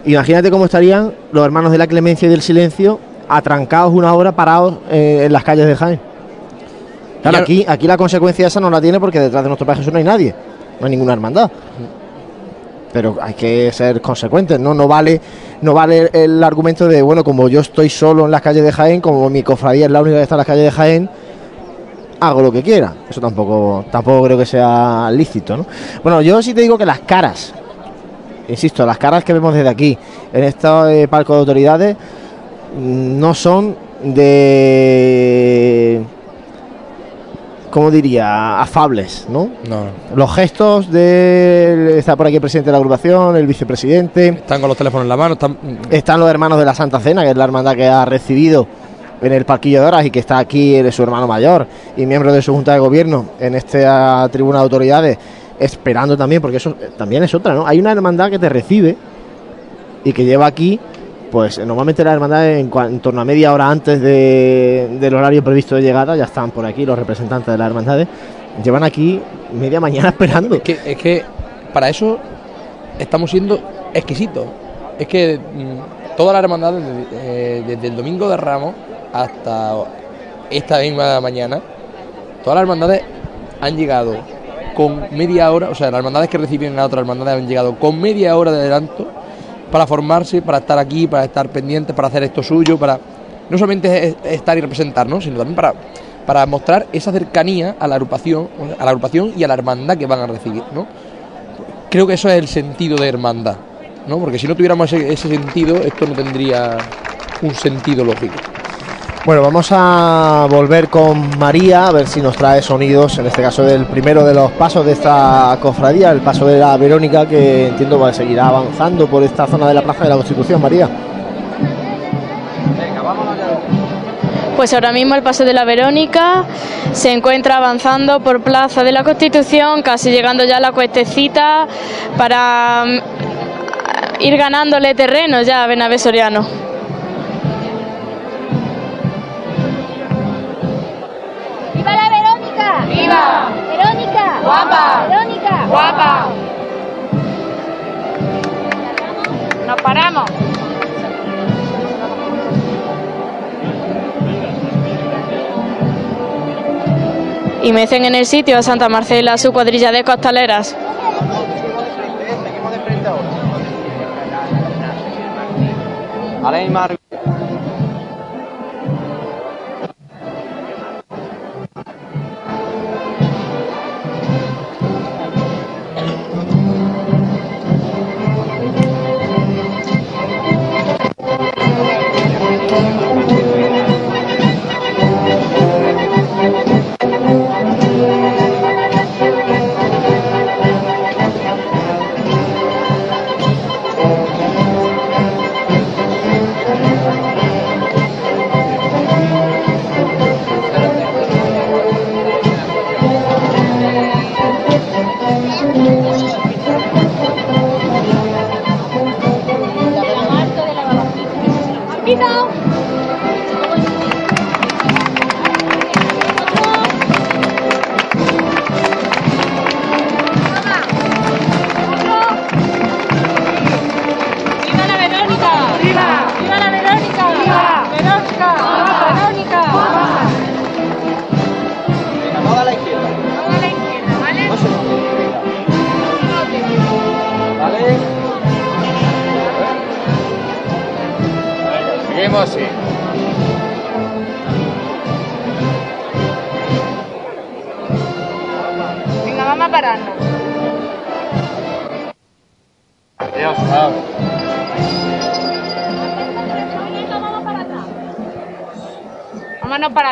imagínate cómo estarían los hermanos de la clemencia y del silencio atrancados una hora parados eh, en las calles de Jaén. Claro, Ya- aquí, aquí la consecuencia esa no la tiene porque detrás de nuestro Padre Jesús no hay nadie, no hay ninguna hermandad. Pero hay que ser consecuentes, ¿no? No vale, no vale el argumento de, bueno, como yo estoy solo en las calles de Jaén, como mi cofradía es la única que está en las calles de Jaén, hago lo que quiera. Eso tampoco, tampoco creo que sea lícito, ¿no? Bueno, yo sí te digo que las caras, insisto, las caras que vemos desde aquí, en este palco de autoridades, mm, no son de ¿cómo diría? afables, ¿no? No, Los gestos de está por aquí el presidente de la agrupación, el vicepresidente, están con los teléfonos en la mano, están. están los hermanos de la Santa Cena, que es la hermandad que ha recibido en el Parquillo de Horas y que está aquí su hermano mayor y miembro de su junta de gobierno en esta tribuna de autoridades, esperando también, porque eso eh, también es otra, ¿no? Hay una hermandad que te recibe y que lleva aquí, pues normalmente la hermandad en, en torno a media hora antes de- del horario previsto de llegada, ya están por aquí los representantes de las hermandades, llevan aquí media mañana esperando. Es que, es que para eso estamos siendo exquisitos. Es que mm, todas las hermandades, desde, eh, desde el domingo de Ramos hasta esta misma mañana, todas las hermandades han llegado con media hora, o sea, las hermandades que reciben a otras hermandades han llegado con media hora de adelanto para formarse, para estar aquí, para estar pendientes, para hacer esto suyo, para no solamente es- es estar y representar, ¿no? sino también para, para mostrar esa cercanía a la agrupación, a la agrupación y a la hermandad que van a recibir, ¿no? Creo que eso es el sentido de hermandad, ¿no? Porque si no tuviéramos ese sentido, esto no tendría un sentido lógico. Bueno, vamos a volver con María a ver si nos trae sonidos, en este caso del primero de los pasos de esta cofradía, el paso de la Verónica, que entiendo va a seguir avanzando por esta zona de la Plaza de la Constitución, María. Pues ahora mismo el paso de la Verónica se encuentra avanzando por Plaza de la Constitución, casi llegando ya a la cuestecita para mm, ir ganándole terreno ya a Bernabé Soriano. guapa. Nos paramos. Y mecen en el sitio a Santa Marcela su cuadrilla de costaleras. Seguimos de frente.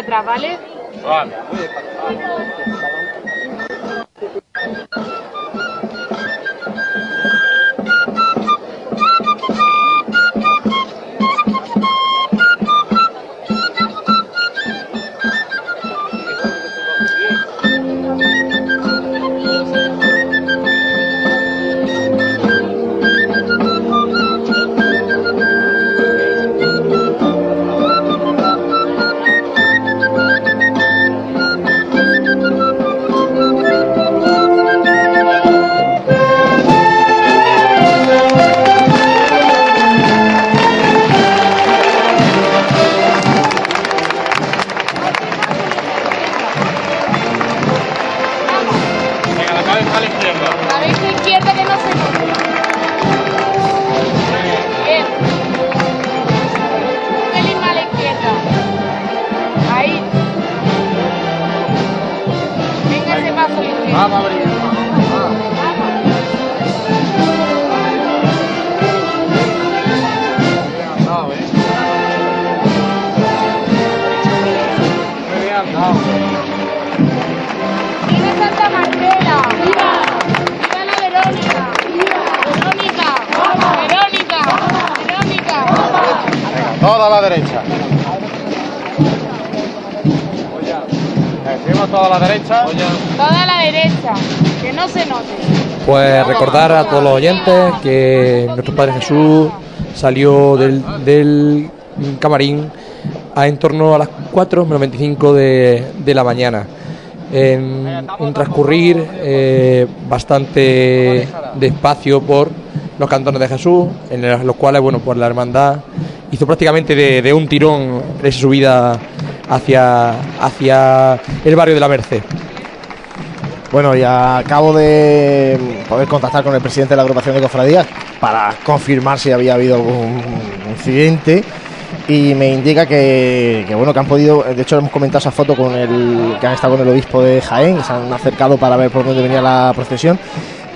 Vale. A todos los oyentes que nuestro Padre Jesús salió del, camarín a en torno a las 4 menos 25 de, de la mañana. En un transcurrir eh, bastante despacio por los cantones de Jesús, en los cuales, bueno, pues la hermandad hizo prácticamente de, de un tirón esa subida hacia, hacia el barrio de la Merced. Bueno, y acabo de poder contactar con el presidente de la agrupación de cofradías para confirmar si había habido algún incidente. Y me indica que, que, bueno que han podido de hecho hemos comentado esa foto con el que han estado con el obispo de Jaén se han acercado para ver por dónde venía la procesión.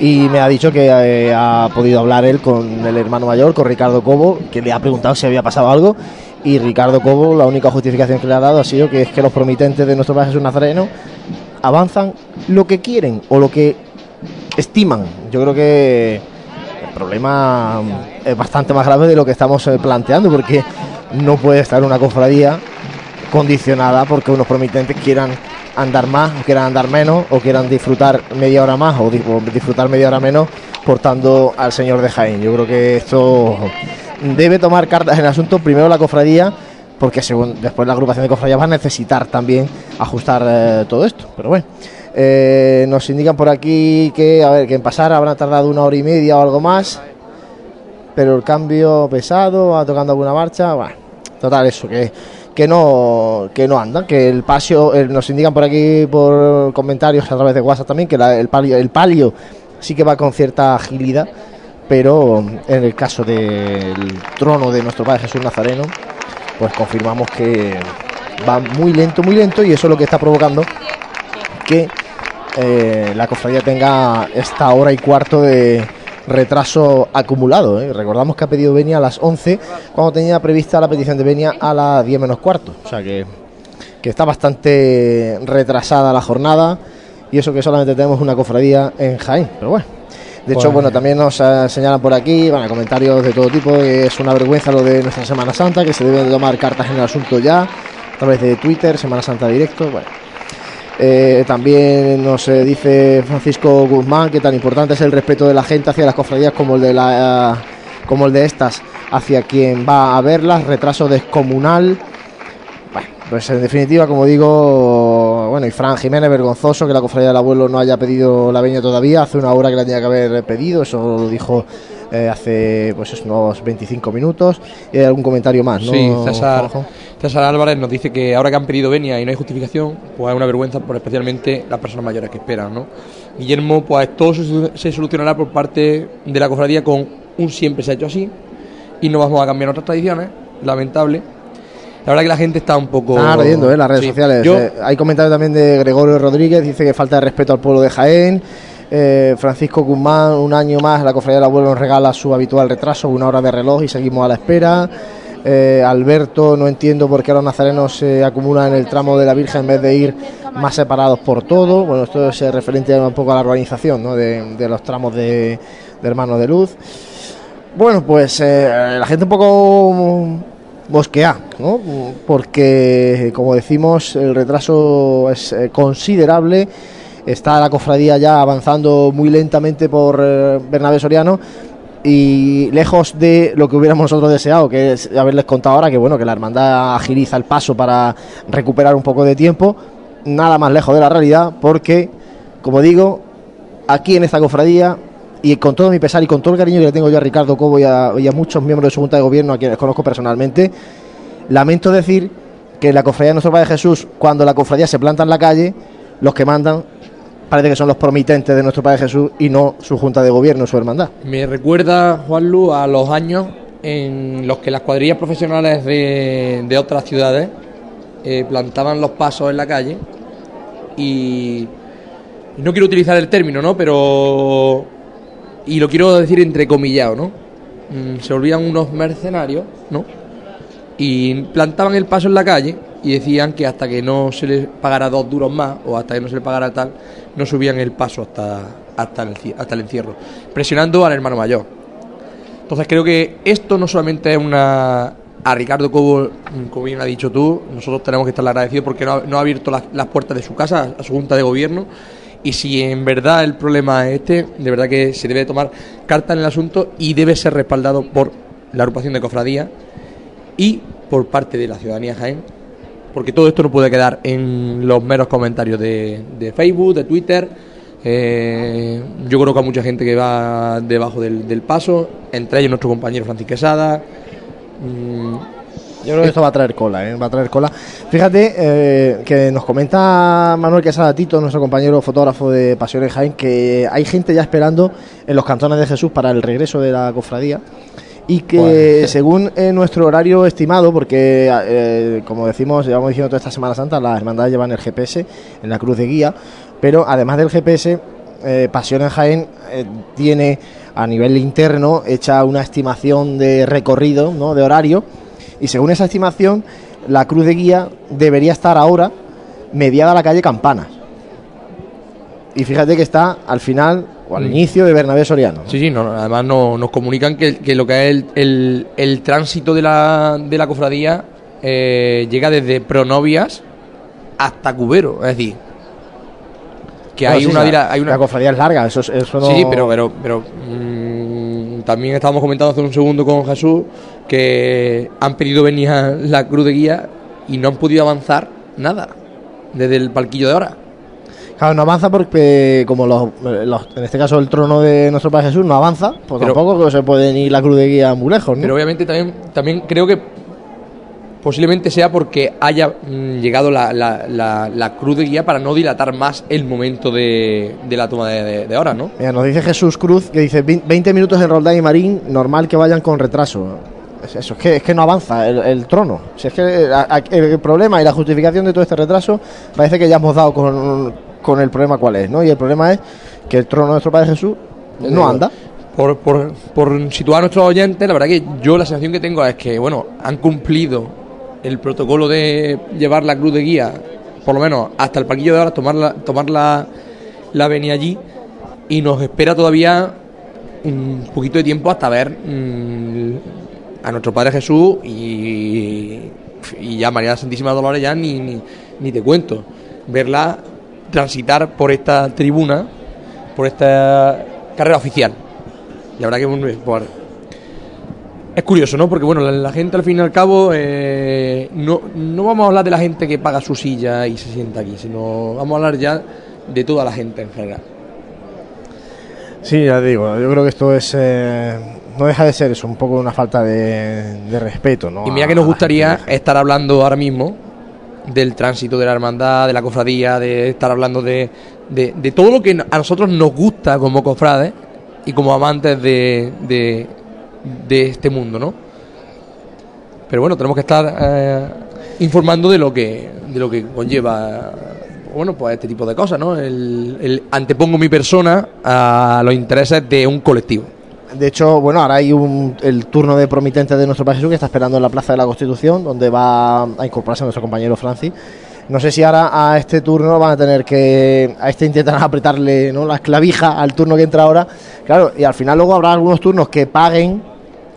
Y me ha dicho que eh, ha podido hablar él con el hermano mayor con Ricardo Cobo que le ha preguntado si había pasado algo. Y Ricardo Cobo la única justificación que le ha dado ha sido que es que los promitentes de nuestro Padre Jesús Nazareno avanzan lo que quieren o lo que estiman. Yo creo que el problema es bastante más grave de lo que estamos eh, planteando, porque no puede estar una cofradía condicionada porque unos promitentes quieran andar más, quieran andar menos, o quieran disfrutar media hora más, o disfrutar media hora menos, portando al señor de Jaén. Yo creo que esto debe tomar cartas en el asunto, primero la cofradía, porque según después la agrupación de cofradías va a necesitar también ajustar eh, todo esto. Pero bueno, eh, nos indican por aquí que, a ver, que en pasar habrá tardado una hora y media o algo más, pero el cambio pesado, va tocando alguna marcha, bueno, total eso, que, que no que no andan, que el pasio, eh, nos indican por aquí por comentarios a través de WhatsApp también, que el palio, el palio sí que va con cierta agilidad, pero en el caso del trono de nuestro Padre Jesús Nazareno, pues confirmamos que va muy lento, muy lento, y eso es lo que está provocando que eh, la cofradía tenga esta hora y cuarto de retraso acumulado. ¿eh? Recordamos que ha pedido Benia a las 11, cuando tenía prevista la petición de Benia a las 10 menos cuarto. O sea que, que está bastante retrasada la jornada, y eso que solamente tenemos una cofradía en Jaén. Pero bueno. De hecho, Pues- bueno, también nos eh, señalan por aquí, bueno, comentarios de todo tipo, que es una vergüenza lo de nuestra Semana Santa, que se deben de tomar cartas en el asunto ya, a través de Twitter, Semana Santa Directo, bueno. Eh, también nos eh, dice Francisco Guzmán que tan importante es el respeto de la gente hacia las cofradías como el de la eh, como el de estas hacia quien va a verlas, retraso descomunal. Bueno, pues en definitiva, como digo, bueno, y Fran Jiménez, vergonzoso que la cofradía del abuelo no haya pedido la veña todavía, hace una hora que la tenía que haber pedido, eso lo dijo eh, hace pues es unos 25 minutos. Y hay algún comentario más, ¿no? Sí, César, Álvarez nos dice que ahora que han pedido venia y no hay justificación, pues es una vergüenza por especialmente las personas mayores que esperan, ¿no? Guillermo, pues todo se, se solucionará por parte de la cofradía con un siempre se ha hecho así y no vamos a cambiar nuestras tradiciones, lamentable, La verdad que la gente está un poco... Están ardiendo, ¿eh? Las redes Sí. sociales. Yo- Eh, hay comentarios también de Gregorio Rodríguez, dice que falta de respeto al pueblo de Jaén. Eh, Francisco Guzmán, un año más, la cofradía del abuelo nos regala su habitual retraso, una hora de reloj y seguimos a la espera. Eh, Alberto, no entiendo por qué los nazarenos se acumulan en el tramo de la Virgen en vez de ir más separados por todo. Bueno, esto es referente un poco a la organización ¿no? de, de los tramos de, de Hermanos de Luz. Bueno, pues eh, la gente un poco bosquea, ¿no? Porque, como decimos, el retraso es eh, considerable. Está la cofradía ya avanzando muy lentamente por eh, Bernabé Soriano y lejos de lo que hubiéramos nosotros deseado, que es haberles contado ahora que bueno que la hermandad agiliza el paso para recuperar un poco de tiempo, nada más lejos de la realidad, porque como digo, aquí en esta cofradía y con todo mi pesar y con todo el cariño que le tengo yo a Ricardo Cobo y a, muchos miembros de su junta de gobierno a quienes conozco personalmente, lamento decir que la cofradía de nuestro Padre Jesús, cuando la cofradía se planta en la calle, los que mandan parece que son los promitentes de nuestro Padre Jesús y no su junta de gobierno, su hermandad. Me recuerda, Juanlu, a los años en los que las cuadrillas profesionales de, otras ciudades eh, plantaban los pasos en la calle y no quiero utilizar el término, ¿no? Pero y lo quiero decir entrecomillado, ¿no? Mm, se volvían unos mercenarios, ¿no? Y plantaban el paso en la calle y decían que hasta que no se les pagara dos duros más o hasta que no se les pagara tal, no subían el paso hasta, hasta, el, hasta el encierro, presionando al hermano mayor. Entonces creo que esto no solamente es una... A Ricardo Cobo, mm, como bien ha dicho tú, nosotros tenemos que estarle agradecidos porque no ha, no abierto las puertas de su casa a su junta de gobierno y si en verdad el problema es este, de verdad que se debe tomar carta en el asunto y debe ser respaldado por la agrupación de cofradías y por parte de la ciudadanía Jaén, porque todo esto no puede quedar en los meros comentarios de, de Facebook, de Twitter. Eh, yo creo que hay mucha gente que va debajo del, del paso, entre ellos nuestro compañero Francis Quesada. Mm, Yo creo que esto va a traer cola, ¿eh? va a traer cola. Fíjate eh, que nos comenta Manuel Quesada Tito, nuestro compañero fotógrafo de Pasiones Jaén, que hay gente ya esperando en los cantones de Jesús para el regreso de la cofradía y que Bueno. según eh, nuestro horario estimado, porque eh, como decimos, llevamos diciendo toda esta Semana Santa, las hermandades llevan el GPS en la cruz de guía, pero además del GPS, eh, Pasiones Jaén eh, tiene a nivel interno hecha una estimación de recorrido, ¿no? de horario, y según esa estimación, la cruz de guía debería estar ahora mediada a la calle Campanas. Y fíjate que está al final o al Mm. inicio de Bernabé Soriano. Sí, sí, no, además no- nos comunican que, que lo que es el, el- el tránsito de la, de la cofradía eh, llega desde Pronovias hasta Cubero, es decir, que Bueno, hay, sí, una, la, hay una la cofradía es larga, eso, es- eso no... Sí, sí, pero, pero, pero mm, también estábamos comentando hace un segundo con Jesús que han pedido venir a la cruz de guía y no han podido avanzar nada desde el palquillo de ahora. Claro, no avanza porque como los, los- en este caso el trono de nuestro Padre Jesús no avanza, pues Pero- tampoco se puede ni la cruz de guía muy lejos, ¿no? Pero obviamente también, también creo que posiblemente sea porque haya mm, llegado la, la- la- la cruz de guía para no dilatar más el momento de, de la toma de, de, de horas, ¿no? Mira, nos dice Jesús Cruz que dice "Vein- 20 minutos en Roldán y Marín, normal que vayan con retraso. Es Eso, es que, es que no avanza el, el trono. Si es que eh, el problema y la justificación de todo este retraso parece que ya hemos dado con, con el problema cuál es, ¿no? Y el problema es que el trono de nuestro Padre Jesús no anda. Por, por, por situar a nuestros oyentes, la verdad que yo la sensación que tengo es que, bueno, han cumplido el protocolo de llevar la cruz de guía, por lo menos hasta el parquillo de ahora, tomar la, tomar la, la avenida allí, y nos espera todavía un poquito de tiempo hasta ver mm, a nuestro Padre Jesús y, ya María Santísima Dolores ya ni, ni, te cuento. Verla transitar por esta tribuna, por esta carrera oficial. Y verdad que por- es curioso, ¿no? Porque bueno, la, la gente al fin y al cabo eh, no, no vamos a hablar de la gente que paga su silla y se sienta aquí, sino vamos a hablar ya de toda la gente en general. Sí, ya digo, yo creo que esto es. eh, no deja de ser eso, un poco una falta de, de respeto, ¿no? Y mira que nos gustaría estar hablando ahora mismo del tránsito de la hermandad, de la cofradía, de estar hablando de, de, de todo lo que a nosotros nos gusta como cofrades y como amantes de, de, de este mundo, ¿no? Pero bueno, tenemos que estar eh, informando de lo que, de lo que conlleva bueno, pues este tipo de cosas, ¿no? El, el antepongo mi persona a los intereses de un colectivo. De hecho, bueno, ahora hay un, el turno de promitente de nuestro país que está esperando en la Plaza de la Constitución, donde va a incorporarse nuestro compañero Francis. No sé si ahora a este turno van a tener que. A este intentan apretarle ¿no? la esclavija al turno que entra ahora. Claro, y al final luego habrá algunos turnos que paguen,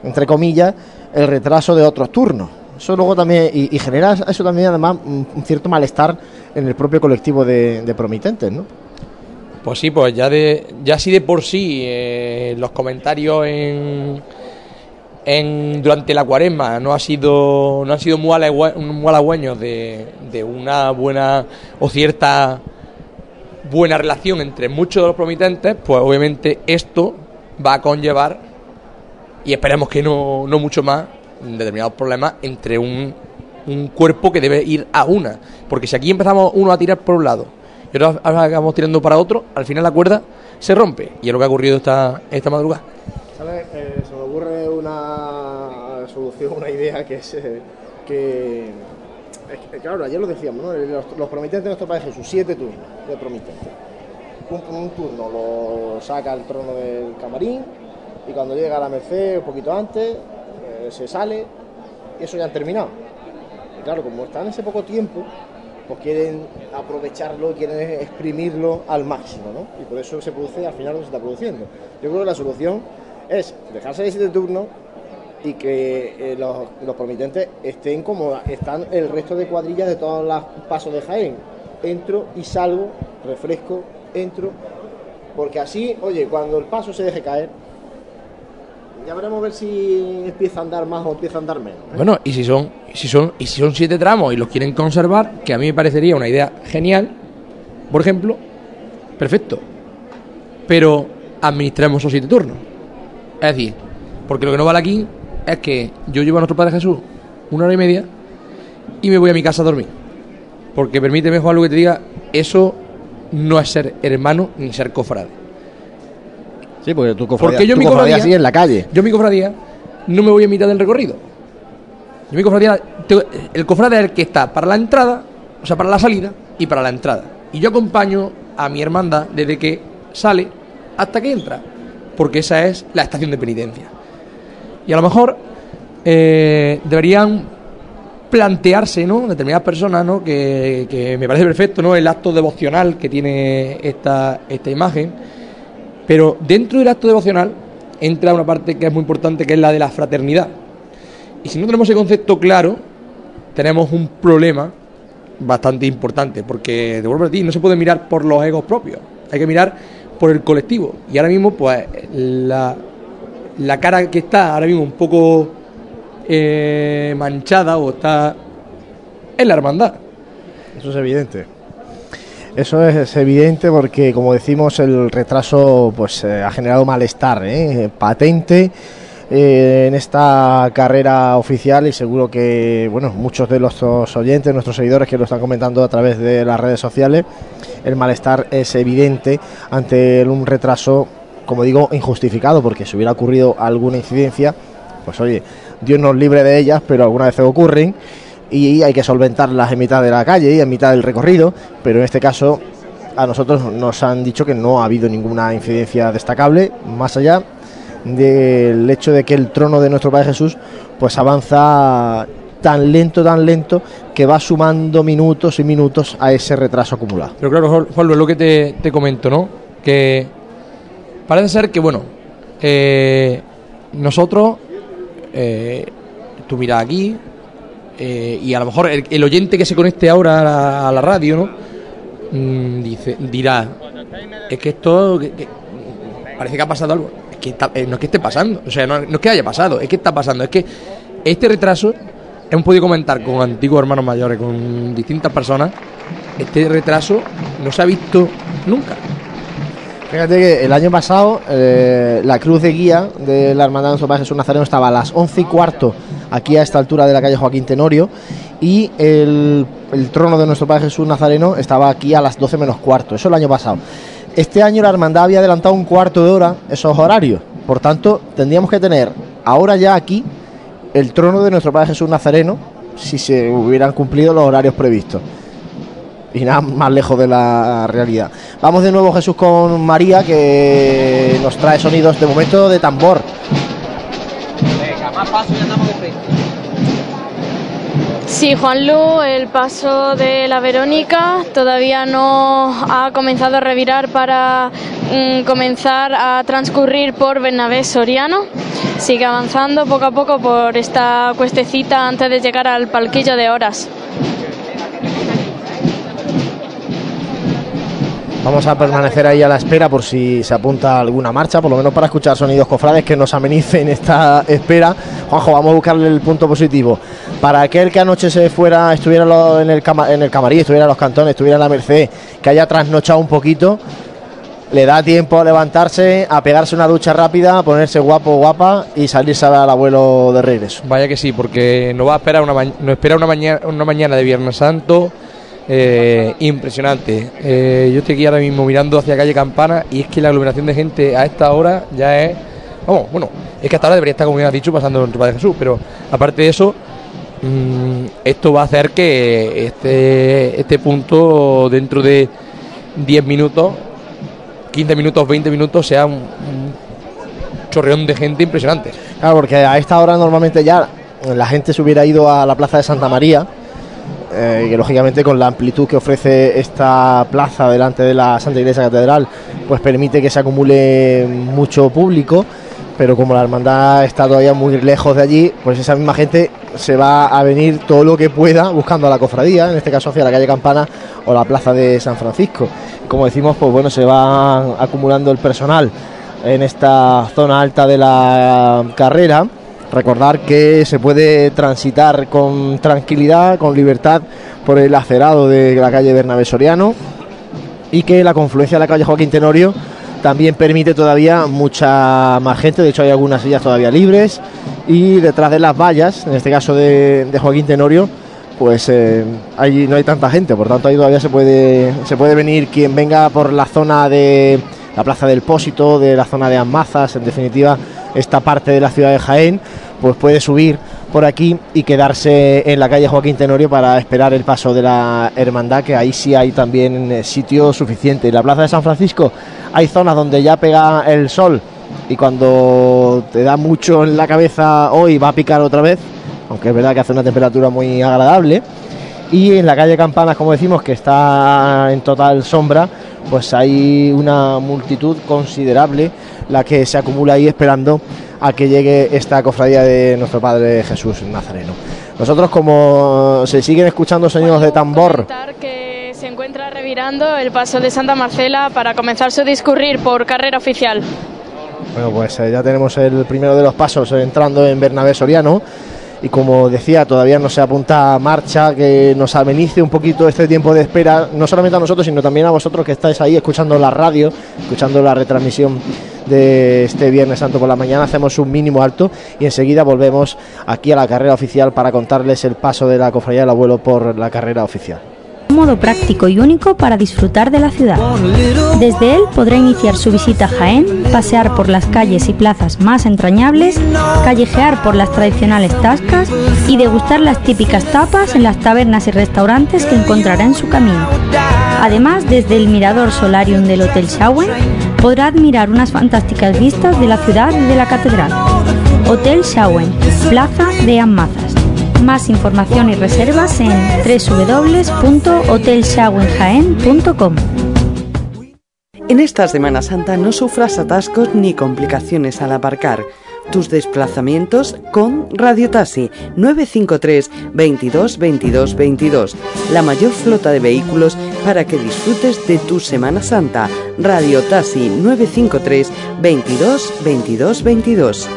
entre comillas, el retraso de otros turnos. Eso luego también. Y, y genera eso también, además, un cierto malestar en el propio colectivo de, de promitentes, ¿no? Pues sí, pues ya de ya sí de por sí eh, los comentarios en, en durante la cuaresma no ha sido no han sido muy halagüeños de, de una buena o cierta buena relación entre muchos de los promitentes, pues obviamente esto va a conllevar y esperemos que no, no mucho más determinados problemas entre un, un cuerpo que debe ir a una. Porque si aquí empezamos uno a tirar por un lado y otro acabamos tirando para otro, al final la cuerda se rompe. Y es lo que ha ocurrido esta, esta madrugada. Eh, se me ocurre una solución, una idea que es eh, que, Claro, ayer lo decíamos, ¿no? Los, los promitentes de nuestro país Jesús, siete turnos de promitentes. Un, un turno lo saca al trono del camarín y cuando llega a la Merced, un poquito antes, eh, se sale y eso ya han terminado. Y claro, como están ese poco tiempo, pues quieren aprovecharlo quieren exprimirlo al máximo, ¿no? Y por eso se produce al final lo que se está produciendo. Yo creo que la solución es dejarse de siete turnos y que eh, los, los promitentes estén como están el resto de cuadrillas de todos los pasos de Jaén. Entro y salgo, refresco, entro, porque así, oye, cuando el paso se deje caer, ya veremos a ver si empieza a andar más o empieza a andar menos. ¿eh? Bueno, y si son, si son, y si son siete tramos y los quieren conservar, que a mí me parecería una idea genial, por ejemplo, perfecto. Pero administremos esos siete turnos. Es decir, porque lo que no vale aquí es que yo llevo a nuestro Padre Jesús una hora y media y me voy a mi casa a dormir. Porque permíteme, Juan, lo que te diga, eso no es ser hermano ni ser cofrade. Sí, porque tu cofradía, Porque yo tu mi cofradía cofradía sigue en la calle. Yo mi cofradía no me voy a mitad del recorrido. Yo mi cofradía, el cofrade es el que está para la entrada, o sea, para la salida y para la entrada. Y yo acompaño a mi hermandad desde que sale hasta que entra, porque esa es la estación de penitencia. Y a lo mejor eh, deberían plantearse, ¿no? Determinadas personas, ¿no? Que, que me parece perfecto, ¿no? El acto devocional que tiene esta, esta imagen. Pero dentro del acto devocional entra una parte que es muy importante, que es la de la fraternidad. Y si no tenemos ese concepto claro, tenemos un problema bastante importante, porque, de vuelvo a ti, no se puede mirar por los egos propios, hay que mirar por el colectivo. Y ahora mismo, pues, la, la cara que está ahora mismo un poco eh, manchada o está en la hermandad. Eso es evidente. Eso es evidente porque, como decimos, el retraso pues eh, ha generado malestar ¿eh? patente eh, en esta carrera oficial y seguro que, bueno, muchos de nuestros oyentes, nuestros seguidores que lo están comentando a través de las redes sociales, el malestar es evidente ante un retraso, como digo, injustificado, porque si hubiera ocurrido alguna incidencia, pues oye, Dios nos libre de ellas, pero alguna vez ocurren y hay que solventarlas en mitad de la calle y en mitad del recorrido, pero en este caso a nosotros nos han dicho que no ha habido ninguna incidencia destacable, más allá del hecho de que el trono de nuestro Padre Jesús pues avanza tan lento, tan lento, que va sumando minutos y minutos a ese retraso acumulado. Pero claro, Juan- es lo que te, te comento, ¿no? Que parece ser que, bueno, eh, nosotros, eh, tú miras aquí, eh, y a lo mejor el, oyente que se conecte ahora a la, radio, ¿no? Mm, dice, dirá, es que esto parece que ha pasado algo. Es que está- eh, no es que esté pasando, o sea, no, no es que haya pasado, es que está pasando. Es que este retraso, hemos podido comentar con antiguos hermanos mayores, con distintas personas, este retraso no se ha visto nunca. Fíjate que el año pasado eh, la cruz de guía de la Hermandad de Padre Jesús Nazareno estaba a las 11 y cuarto aquí a esta altura de la calle Joaquín Tenorio y el, el trono de nuestro Padre Jesús Nazareno estaba aquí a las 12 menos cuarto, eso el año pasado. Este año la Hermandad había adelantado un cuarto de hora esos horarios, por tanto tendríamos que tener ahora ya aquí el trono de nuestro Padre Jesús Nazareno si se hubieran cumplido los horarios previstos. Y nada más lejos de la realidad. Vamos de nuevo Jesús con María que nos trae sonidos de momento de tambor. Venga, más paso y andamos de frente. Sí, Juanlu, el paso de la Verónica todavía no ha comenzado a revirar para mm, comenzar a transcurrir por Bernabé Soriano. Sigue avanzando poco a poco por esta cuestecita antes de llegar al palquillo de horas. Vamos a permanecer ahí a la espera por si se apunta alguna marcha, por lo menos para escuchar sonidos cofrades que nos amenicen esta espera. Juanjo, vamos a buscarle el punto positivo. Para aquel que anoche se fuera, estuviera en el, cama- en el estuviera en los cantones, estuviera en la Merced, que haya trasnochado un poquito, le da tiempo a levantarse, a pegarse una ducha rápida, a ponerse guapo, guapa y salirse al abuelo de regreso. Vaya que sí, porque nos va a esperar una, nos espera una una mañana de Viernes Santo eh, impresionante. Eh, yo estoy aquí ahora mismo mirando hacia calle Campana y es que la aglomeración de gente a esta hora ya es. Vamos, bueno, es que hasta ahora debería estar, como bien has dicho, pasando el Padre Jesús, pero aparte de eso, mm, esto va a hacer que este, este punto dentro de 10 minutos, 15 minutos, 20 minutos sea un, un chorreón de gente impresionante. Claro, porque a esta hora normalmente ya la gente se hubiera ido a la plaza de Santa María, eh, que lógicamente con la amplitud que ofrece esta plaza delante de la Santa Iglesia Catedral, pues permite que se acumule mucho público, pero como la hermandad está todavía muy lejos de allí, pues esa misma gente se va a venir todo lo que pueda buscando a la cofradía, en este caso hacia la calle Campana o la plaza de San Francisco. Como decimos, pues bueno, se va acumulando el personal en esta zona alta de la carrera. Recordar que se puede transitar con tranquilidad, con libertad por el acerado de la calle Bernabé Soriano y que la confluencia de la calle Joaquín Tenorio también permite todavía mucha más gente, de hecho hay algunas sillas todavía libres y detrás de las vallas, en este caso de, Joaquín Tenorio, pues eh, no hay tanta gente, por tanto ahí todavía se puede, se puede venir quien venga por la zona de la Plaza del Pósito, de la zona de Amazas, en definitiva esta parte de la ciudad de Jaén, pues puede subir por aquí y quedarse en la calle Joaquín Tenorio para esperar el paso de la hermandad, que ahí sí hay también eh, sitio suficiente. En la Plaza de San Francisco hay zonas donde ya pega el sol y cuando te da mucho en la cabeza hoy va a picar otra vez, aunque es verdad que hace una temperatura muy agradable. Y en la calle Campanas, como decimos, que está en total sombra, pues hay una multitud considerable la que se acumula ahí esperando a que llegue esta cofradía de nuestro Padre Jesús Nazareno. Nosotros, como se siguen escuchando sonidos de tambor, que se encuentra revirando el paso de Santa Marcela para comenzar su discurrir por carrera oficial. Bueno, pues eh, ya tenemos el primero de los pasos eh, entrando en Bernabé Soriano. Y como decía, todavía no se apunta a marcha que nos amenice un poquito este tiempo de espera, no solamente a nosotros, sino también a vosotros que estáis ahí escuchando la radio, escuchando la retransmisión de este Viernes Santo por la mañana. Hacemos un mínimo alto y enseguida volvemos aquí a la carrera oficial para contarles el paso de la Cofradía del Abuelo por la carrera oficial. Un modo práctico y único para disfrutar de la ciudad. Desde él podrá iniciar su visita a Jaén, pasear por las calles y plazas más entrañables, callejear por las tradicionales tascas y degustar las típicas tapas en las tabernas y restaurantes que encontrará en su camino. Además, desde el mirador solarium del Hotel Shawen podrá admirar unas fantásticas vistas de la ciudad y de la catedral. Hotel Shawen, Plaza de Amazas. Más información y reservas en www.hotelshawenjaen.com. En esta Semana Santa no sufras atascos ni complicaciones al aparcar. Tus desplazamientos con Radio Taxi 953 22 22 22. La mayor flota de vehículos para que disfrutes de tu Semana Santa. Radio Taxi 953 22 22 22.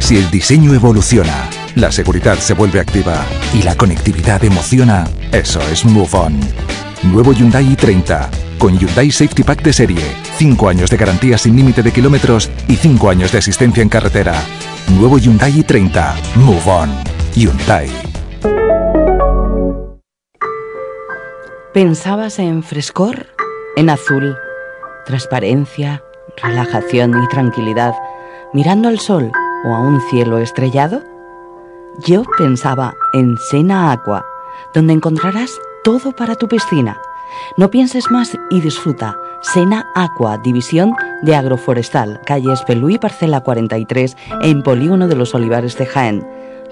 Si el diseño evoluciona, la seguridad se vuelve activa y la conectividad emociona, eso es Move On. Nuevo Hyundai i30 con Hyundai Safety Pack de serie, 5 años de garantía sin límite de kilómetros y 5 años de asistencia en carretera. Nuevo Hyundai i30, Move On. Hyundai. ¿Pensabas en frescor? En azul, transparencia, relajación y tranquilidad, mirando al sol o a un cielo estrellado? Yo pensaba en Sena Aqua, donde encontrarás todo para tu piscina. No pienses más y disfruta. Sena Aqua, división de agroforestal, calle Espelú y parcela 43, en Polígono de los Olivares de Jaén.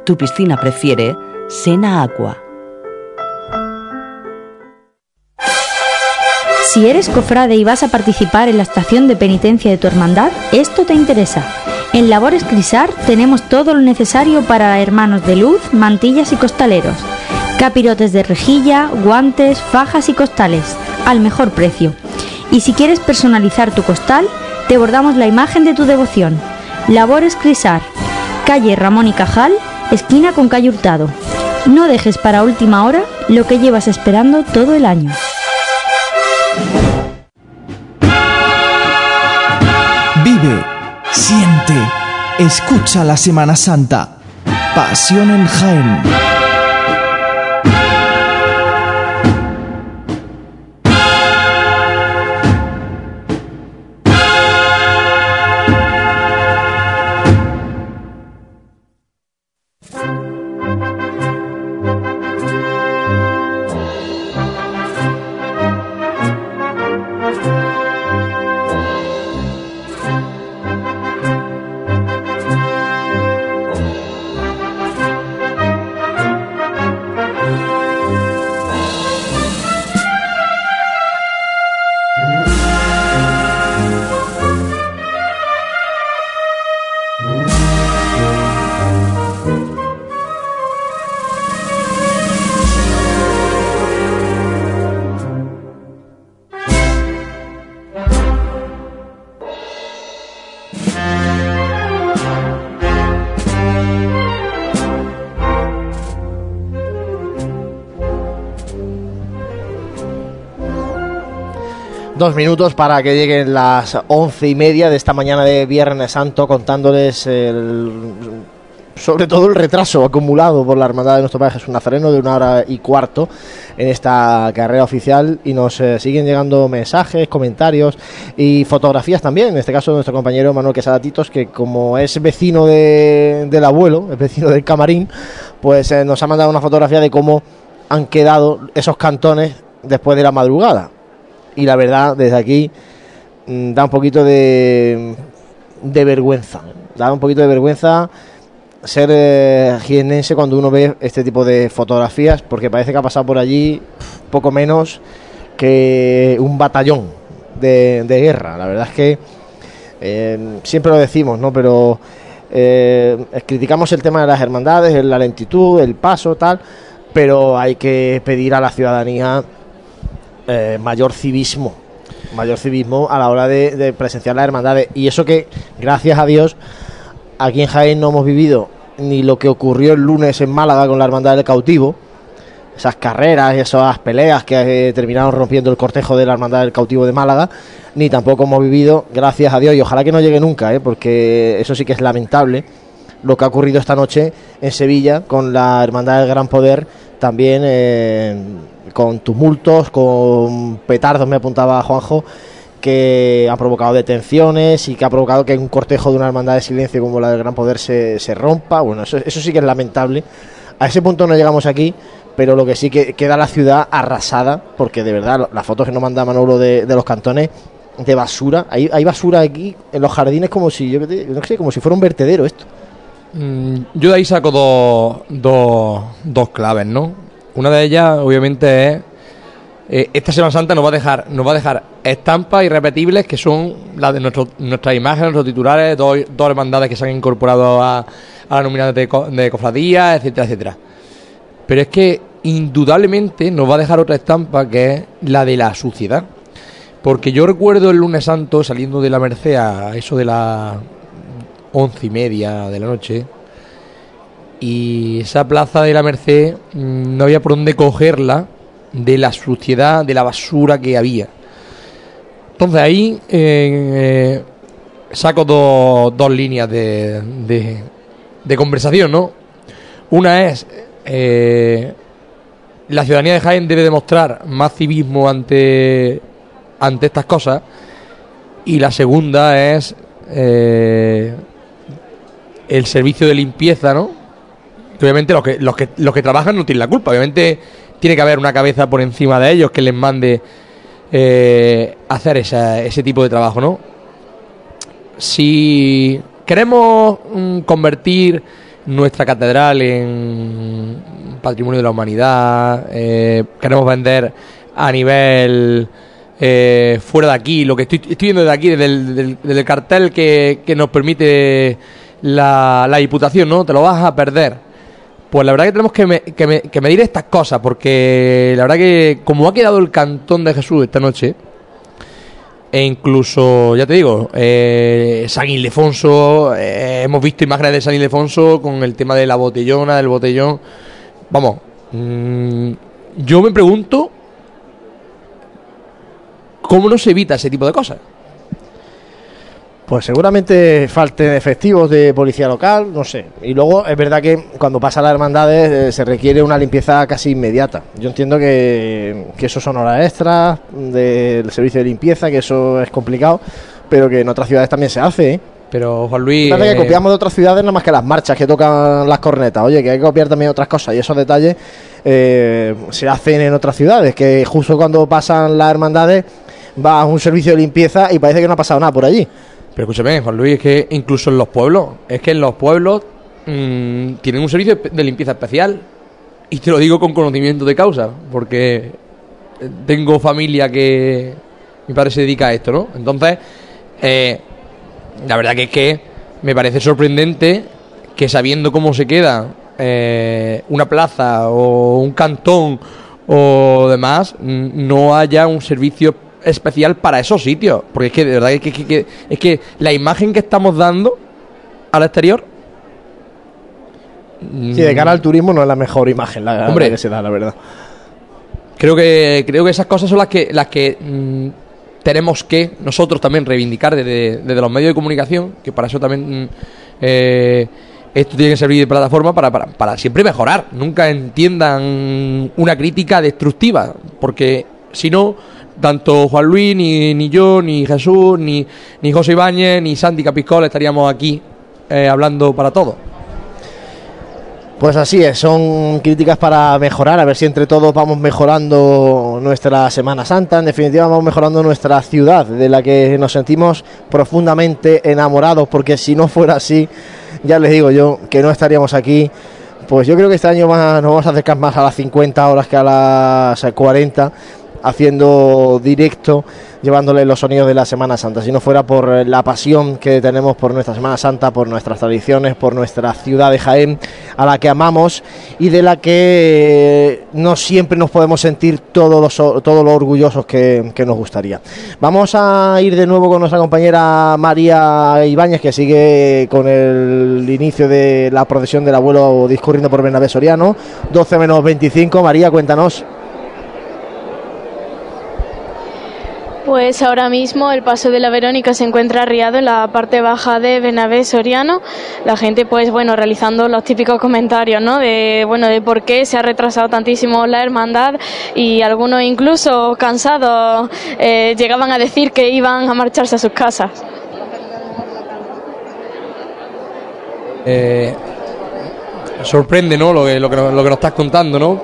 Tu piscina prefiere Sena Aqua. Si eres cofrade y vas a participar en la estación de penitencia de tu hermandad, esto te interesa. En Labores Crisar tenemos todo lo necesario para hermanos de luz, mantillas y costaleros. Capirotes de rejilla, guantes, fajas y costales, al mejor precio. Y si quieres personalizar tu costal, te bordamos la imagen de tu devoción. Labores Crisar, calle Ramón y Cajal, esquina con calle Hurtado. No dejes para última hora lo que llevas esperando todo el año. Vive, siente, escucha la Semana Santa. Pasión en Jaén. Dos minutos para que lleguen las once y media de esta mañana de Viernes Santo, contándoles el, sobre todo el retraso acumulado por la Hermandad de nuestro Padre Jesús Nazareno de una hora y cuarto en esta carrera oficial y nos eh, siguen llegando mensajes, comentarios y fotografías también, en este caso nuestro compañero Manuel Quesada Titos, que como es vecino de- del abuelo, es vecino del camarín, pues eh, nos ha mandado una fotografía de cómo han quedado esos cantones después de la madrugada y la verdad desde aquí mm, da un poquito de, de vergüenza. Da un poquito de vergüenza ser eh, jiennense cuando uno ve este tipo de fotografías porque parece que ha pasado por allí poco menos que un batallón de, de guerra. La verdad es que eh, siempre lo decimos no pero eh, criticamos el tema de las hermandades la lentitud el paso tal pero hay que pedir a la ciudadanía eh, mayor civismo mayor civismo a la hora de, presenciar las hermandades. Y eso que gracias a Dios aquí en Jaén no hemos vivido ni lo que ocurrió el lunes en Málaga con la hermandad del cautivo esas carreras y esas peleas que eh, terminaron rompiendo el cortejo de la hermandad del cautivo de Málaga ni tampoco hemos vivido gracias a Dios y ojalá que no llegue nunca eh, porque eso sí que es lamentable lo que ha ocurrido esta noche en Sevilla con la Hermandad del Gran Poder, también eh, con tumultos, con petardos, me apuntaba Juanjo, que ha provocado detenciones y que ha provocado que un cortejo de una hermandad de silencio como la del Gran Poder se, se rompa. Bueno, eso, eso sí que es lamentable. A ese punto no llegamos aquí, pero lo que sí que queda la ciudad arrasada, porque de verdad las fotos que nos manda Manolo de, de los cantones de basura, hay, hay basura aquí en los jardines como si yo no sé, como si fuera un vertedero esto. Mm, Yo de ahí saco dos, dos, dos claves, ¿no? Una de ellas, obviamente, es eh, esta Semana Santa nos va a dejar, nos va a dejar estampas irrepetibles que son las de nuestro, nuestras imágenes, nuestros titulares, dos, dos hermandades que se han incorporado a, a la nominación de, co- de cofradías, etcétera, etcétera. Pero es que indudablemente nos va a dejar otra estampa que es la de la suciedad. Porque yo recuerdo el lunes santo saliendo de la Merced a eso de las once y media de la noche y esa plaza de la Merced mm, no había por dónde cogerla de la suciedad, de la basura que había. Entonces ahí eh, saco dos, dos líneas de, de, de conversación, ¿no? Una es eh, la ciudadanía de Jaén debe demostrar más civismo ante, ante estas cosas y la segunda es eh, el servicio de limpieza, ¿no? Que obviamente los que, los que los que trabajan no tienen la culpa. Obviamente tiene que haber una cabeza por encima de ellos que les mande eh, hacer esa- ese tipo de trabajo, ¿no? Si queremos mm, convertir nuestra catedral en patrimonio de la humanidad, eh, queremos vender a nivel eh, fuera de aquí, lo que estoy, estoy viendo de aquí, desde el, cartel que, que nos permite la, la Diputación, ¿no? Te lo vas a perder. Pues la verdad que tenemos que, me- que me- que medir estas cosas, porque la verdad que como ha quedado el cantón de Jesús esta noche, e incluso, ya te digo, eh, San Ildefonso, eh, hemos visto imágenes de San Ildefonso con el tema de la botellona, del botellón. Vamos, mm, yo me pregunto cómo no se evita ese tipo de cosas. Pues seguramente falten efectivos de policía local, no sé. Y luego es verdad que cuando pasa las hermandades eh, se requiere una limpieza casi inmediata. Yo entiendo que, que eso son horas extras del servicio de limpieza, que eso es complicado, pero que en otras ciudades también se hace. ¿eh? Pero Juan Luis... Es verdad eh, que copiamos de otras ciudades nada más que las marchas que tocan las cornetas. Oye, que hay que copiar también otras cosas. Y esos detalles eh, se hacen en otras ciudades. Que justo cuando pasan las hermandades va a un servicio de limpieza y parece que no ha pasado nada por allí. Pero escúchame, Juan Luis, es que incluso en los pueblos, es que en los pueblos mm, tienen un servicio de limpieza especial. Y te lo digo con conocimiento de causa, porque tengo familia que mi padre se dedica a esto, ¿no? Entonces, eh, la verdad que es que me parece sorprendente que sabiendo cómo se queda eh, una plaza o un cantón o demás, mm, no haya un servicio especial para esos sitios. Porque es que de verdad es que, que- que- es que la imagen que estamos dando al exterior. Sí, de cara al turismo no es la mejor imagen la, Hombre. la que se da, la verdad. Creo que, creo que esas cosas son las que, las que mm, tenemos que nosotros también reivindicar desde, desde los medios de comunicación, que para eso también mm, eh, esto tiene que servir de plataforma para, para, para siempre mejorar. Nunca entiendan una crítica destructiva, porque si no, tanto Juan Luis, ni, ni yo, ni Jesús, ni, ni José Ibáñez, ni Santi Capiscol estaríamos aquí eh, hablando para todos. Pues así es, son críticas para mejorar, a ver si entre todos vamos mejorando nuestra Semana Santa, en definitiva vamos mejorando nuestra ciudad, de la que nos sentimos profundamente enamorados, porque si no fuera así, ya les digo yo que no estaríamos aquí. Pues yo creo que este año más, nos vamos a acercar más a las 50 horas que a las 40, haciendo directo, llevándole los sonidos de la Semana Santa. Si no fuera por eh, la pasión que tenemos por nuestra Semana Santa, por nuestras tradiciones, por nuestra ciudad de Jaén, a la que amamos y de la que no siempre nos podemos sentir todos los, todos los orgullosos que, que nos gustaría. Vamos a ir de nuevo con nuestra compañera María Ibáñez, que sigue con el inicio de la procesión del abuelo discurriendo por Bernabé Soriano. 12 menos 25. María, cuéntanos. Pues ahora mismo el paso de la Verónica se encuentra arriado en la parte baja de Benavés Soriano. La gente, pues bueno, realizando los típicos comentarios, ¿no? De bueno, de por qué se ha retrasado tantísimo la hermandad y algunos incluso cansados eh, llegaban a decir que iban a marcharse a sus casas. Eh, sorprende, ¿no? Lo que, lo, que, lo que nos estás contando, ¿no?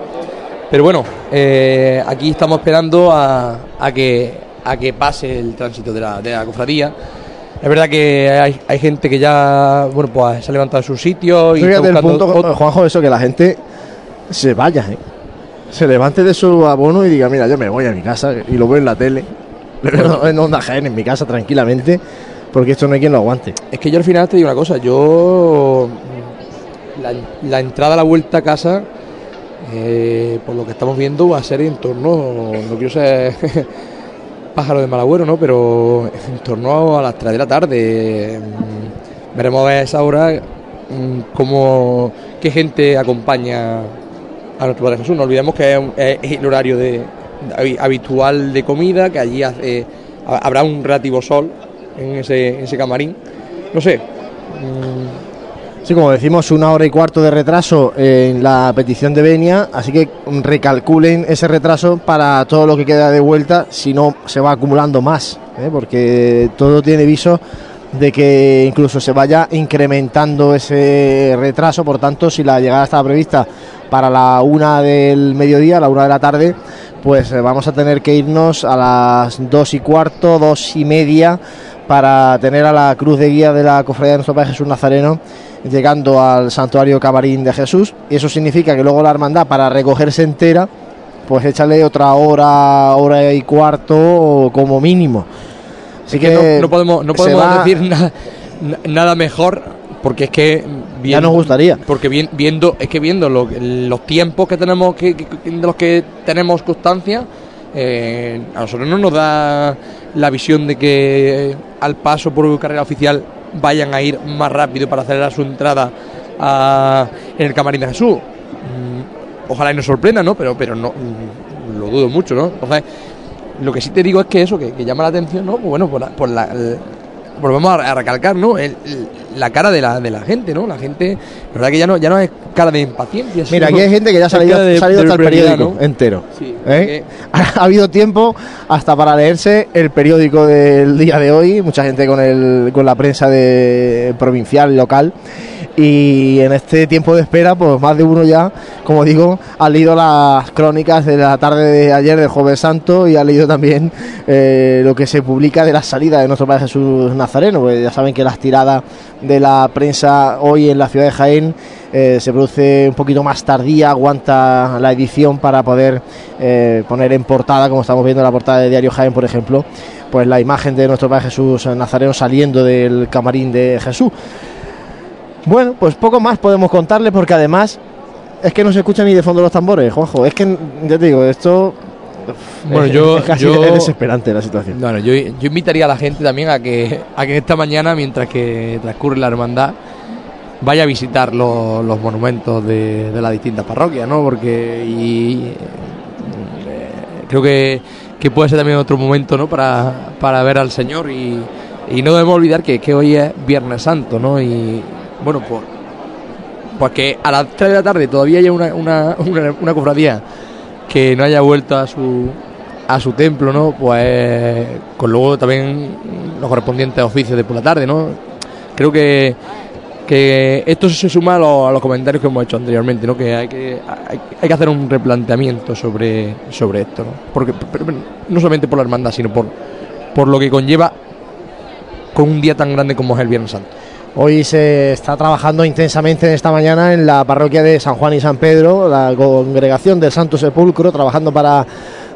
Pero bueno, eh, aquí estamos esperando a que, a que pase el tránsito de la, de la cofradía. Es verdad que hay, hay gente que ya, bueno, pues se ha levantado de su sitio y está Fíjate el punto, ot- Juanjo, eso que la gente se vaya, ¿eh? se levante de su abono y diga, mira, yo me voy a mi casa y lo veo en la tele, lo veo en Onda Jaén, en mi casa tranquilamente, porque esto no hay quien lo aguante. Es que yo al final te digo una cosa, yo la, la entrada a la vuelta a casa, eh, por lo que estamos viendo, va a ser en torno, no quiero ser pájaro de mal agüero, ¿no? Pero en torno a las 3 de la tarde. Mm, Veremos a esa hora mm, cómo, qué gente acompaña a nuestro Padre Jesús. No olvidemos que es, el horario de, habitual de comida, que allí hace- ha- habrá un relativo sol en ese, en ese camarín. No sé. Sí, como decimos, una hora y cuarto de retraso en la petición de Benia, así que recalculen ese retraso para todo lo que queda de vuelta, si no se va acumulando más, ¿eh? porque todo tiene viso de que incluso se vaya incrementando ese retraso. Por tanto, si la llegada estaba prevista para la una del mediodía, la una de la tarde, pues eh, vamos a tener que irnos a las dos y cuarto, dos y media, para tener a la cruz de guía de la Cofradía de nuestro Padre Jesús Nazareno llegando al santuario Camarín de Jesús. Y eso significa que luego la hermandad, para recogerse entera, pues échale otra hora, hora y cuarto como mínimo. Así que, no, no podemos, no podemos va- decir na- na- nada mejor porque es que Ya nos gustaría. porque vi- viendo es que viendo lo- los tiempos que tenemos que, que- de los que tenemos constancia eh, a nosotros no nos da la visión de que al paso por carrera oficial vayan a ir más rápido para acelerar su entrada a- en el camarín de Jesús Mm, ojalá y nos sorprenda no pero pero no mm, lo dudo mucho no entonces lo que sí te digo es que eso, que, llama la atención, ¿no? Pues bueno, por la, por la- volvemos a, recalcar, ¿no? La cara de la, de la gente, ¿no? La gente, la verdad que ya no, ya no es cara de impaciencia. Mira, aquí hay gente que ya ha salido, de- ha salido hasta el periódico ¿no? entero. Sí, ¿eh? Ha habido tiempo hasta para leerse el periódico del día de hoy, mucha gente con, el, con la prensa de provincial, local. Y en este tiempo de espera, pues más de uno ya, como digo, ha leído las crónicas de la tarde de ayer del Jueves Santo y ha leído también eh, lo que se publica de la salida de nuestro Padre Jesús Nazareno. Pues ya saben que las tiradas de la prensa hoy en la ciudad de Jaén eh, se produce un poquito más tardía, aguanta la edición para poder eh, poner en portada, como estamos viendo en la portada de Diario Jaén, por ejemplo, pues la imagen de nuestro Padre Jesús Nazareno saliendo del camarín de Jesús. Bueno, pues poco más podemos contarle porque además es que no se escuchan ni de fondo los tambores, Juanjo. Es que, ya te digo, esto... Bueno, es- yo, es casi yo- es desesperante la situación. Bueno, yo, yo invitaría a la gente también a que, a que esta mañana, mientras que transcurre la hermandad, vaya a visitar los, los monumentos de, de las distintas parroquias, ¿no? Porque y, eh, creo que, que puede ser también otro momento, ¿no? Para, para ver al Señor y, y no debemos olvidar que, que hoy es Viernes Santo, ¿no? Y bueno, pues, pues que a las 3 de la tarde todavía haya una, una, una, cofradía que no haya vuelto a su a su templo, ¿no? Pues con luego también los correspondientes oficios de por la tarde, ¿no? Creo que, que esto se suma a los, comentarios que hemos hecho anteriormente, ¿no? Que hay que, hay, que hacer un replanteamiento sobre, sobre esto, ¿no? Porque pero, no solamente por la hermandad, sino por, por lo que conlleva con un día tan grande como es el Viernes Santo. Hoy se está trabajando intensamente en esta mañana en la parroquia de San Juan y San Pedro, la congregación del Santo Sepulcro, trabajando para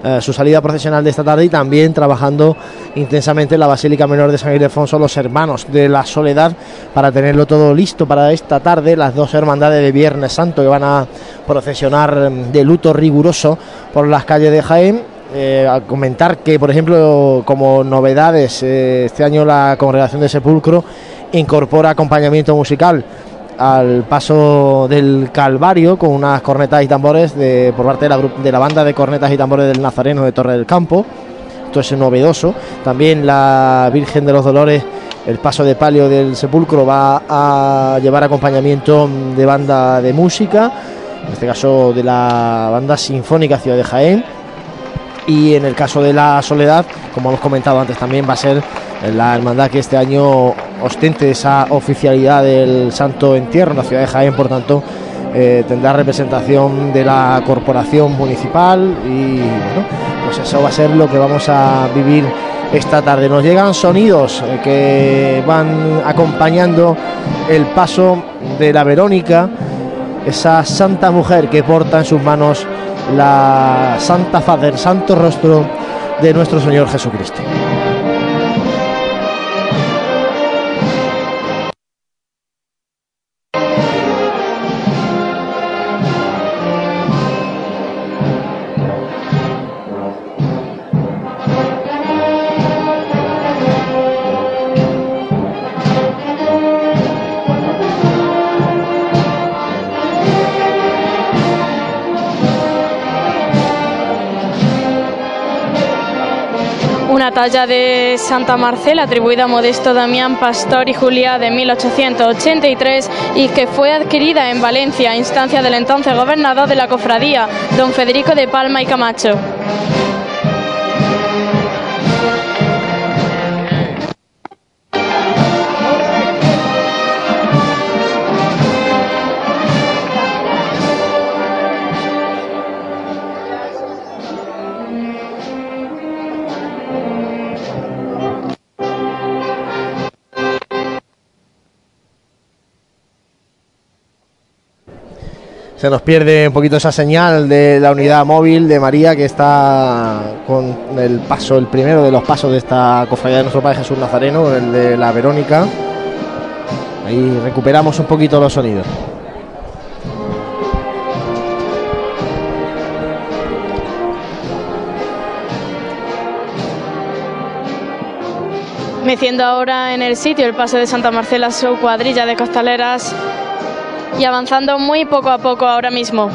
eh, su salida procesional de esta tarde y también trabajando intensamente en la Basílica Menor de San Ildefonso los hermanos de la Soledad para tenerlo todo listo para esta tarde, las dos hermandades de Viernes Santo que van a procesionar mm, de luto riguroso por las calles de Jaén. Eh, a comentar que, por ejemplo, como novedades, eh, este año la congregación de Sepulcro incorpora acompañamiento musical al paso del Calvario con unas cornetas y tambores de, por parte de la, de la banda de cornetas y tambores del Nazareno de Torre del Campo. Esto es novedoso. También la Virgen de los Dolores, el paso de palio del sepulcro, va a llevar acompañamiento de banda de música, en este caso de la banda sinfónica Ciudad de Jaén. Y en el caso de la Soledad, como hemos comentado antes, también va a ser la hermandad que este año ostente esa oficialidad del Santo Entierro en la ciudad de Jaén, por tanto, eh, tendrá representación de la corporación municipal y bueno, pues eso va a ser lo que vamos a vivir esta tarde. Nos llegan sonidos eh, que van acompañando el paso de la Verónica, esa santa mujer que porta en sus manos la Santa Faz del Santo Rostro de nuestro Señor Jesucristo. Una talla de Santa Marcela atribuida a Modesto Damián Pastor y Julia de 1883 y que fue adquirida en Valencia a instancia del entonces gobernador de la cofradía, don Federico de Palma y Camacho. Se nos pierde un poquito esa señal de la unidad móvil de María que está con el paso, el primero de los pasos de esta cofradía de nuestro Padre Jesús Nazareno, el de la Verónica. Ahí recuperamos un poquito los sonidos. Meciendo ahora en el sitio el paso de Santa Marcela, su cuadrilla de costaleras y avanzando muy poco a poco ahora mismo.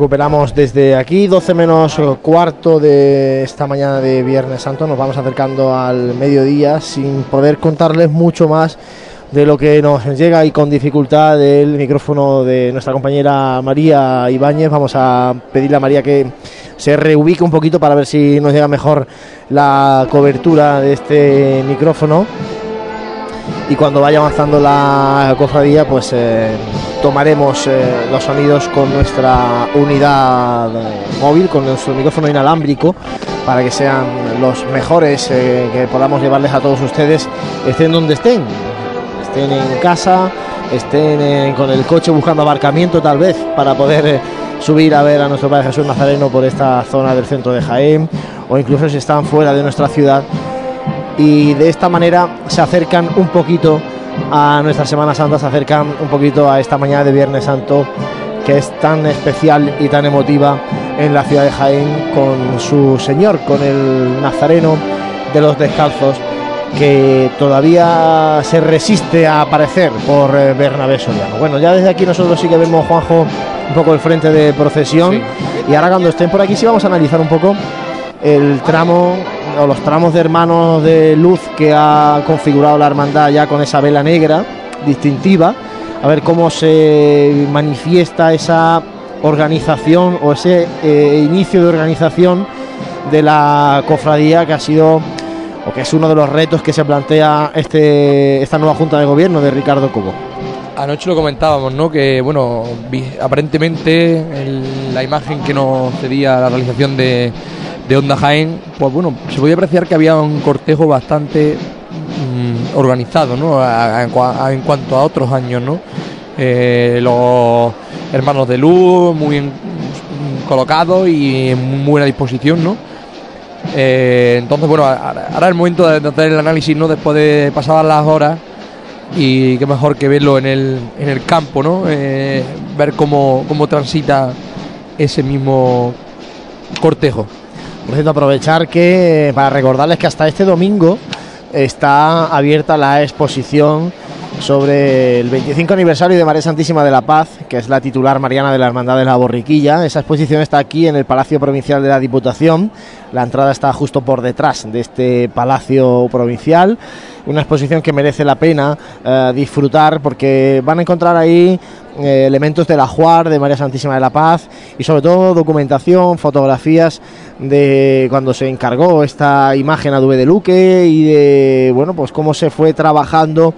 Recuperamos desde aquí, 12 menos cuarto de esta mañana de Viernes Santo. Nos vamos acercando al mediodía sin poder contarles mucho más de lo que nos llega y con dificultad del micrófono de nuestra compañera María Ibáñez. Vamos a pedirle a María que se reubique un poquito para ver si nos llega mejor la cobertura de este micrófono. Y cuando vaya avanzando la cofradía, pues eh, tomaremos eh, los sonidos con nuestra unidad móvil, con nuestro micrófono inalámbrico, para que sean los mejores eh, que podamos llevarles a todos ustedes, estén donde estén, estén en casa, estén eh, con el coche buscando abarcamiento tal vez, para poder subir a ver a nuestro Padre Jesús Nazareno por esta zona del centro de Jaén, o incluso si están fuera de nuestra ciudad. Y de esta manera se acercan un poquito a nuestra Semana Santa, se acercan un poquito a esta mañana de Viernes Santo que es tan especial y tan emotiva en la ciudad de Jaén con su Señor, con el Nazareno de los Descalzos, que todavía se resiste a aparecer por eh, Bernabé Soriano. Bueno, ya desde aquí nosotros sí que vemos, Juanjo, un poco el frente de procesión y ahora cuando estén por aquí sí vamos a analizar un poco el tramo o los tramos de hermanos de luz que ha configurado la hermandad ya con esa vela negra distintiva, a ver cómo se manifiesta esa organización o ese eh, inicio de organización de la cofradía que ha sido o que es uno de los retos que se plantea este, esta nueva junta de gobierno de Ricardo Cobo. Anoche lo comentábamos, ¿no? Que, bueno, aparentemente la imagen que nos cedía la realización de, de Onda Jaén, pues bueno, se podía apreciar que había un cortejo bastante mm, organizado, ¿no? En, cuanto a otros años, ¿no? Eh, los hermanos de luz muy bien mm, colocados y en buena disposición, ¿no? Eh, entonces, bueno, ahora ahora es el momento de hacer el análisis, ¿no? Después de pasadas las horas y qué mejor que verlo en el, en el campo, ¿no? Eh, ver cómo, cómo transita ese mismo cortejo. Por cierto, aprovechar que eh, para recordarles que hasta este domingo está abierta la exposición sobre el 25 aniversario de María Santísima de la Paz, que es la titular mariana de la Hermandad de la Borriquilla. Esa exposición está aquí en el Palacio Provincial de la Diputación. La entrada está justo por detrás de este Palacio Provincial. Una exposición que merece la pena eh, disfrutar porque van a encontrar ahí eh, elementos del ajuar de María Santísima de la Paz y sobre todo documentación, fotografías de cuando se encargó esta imagen a Dube de Luque y de bueno pues cómo se fue trabajando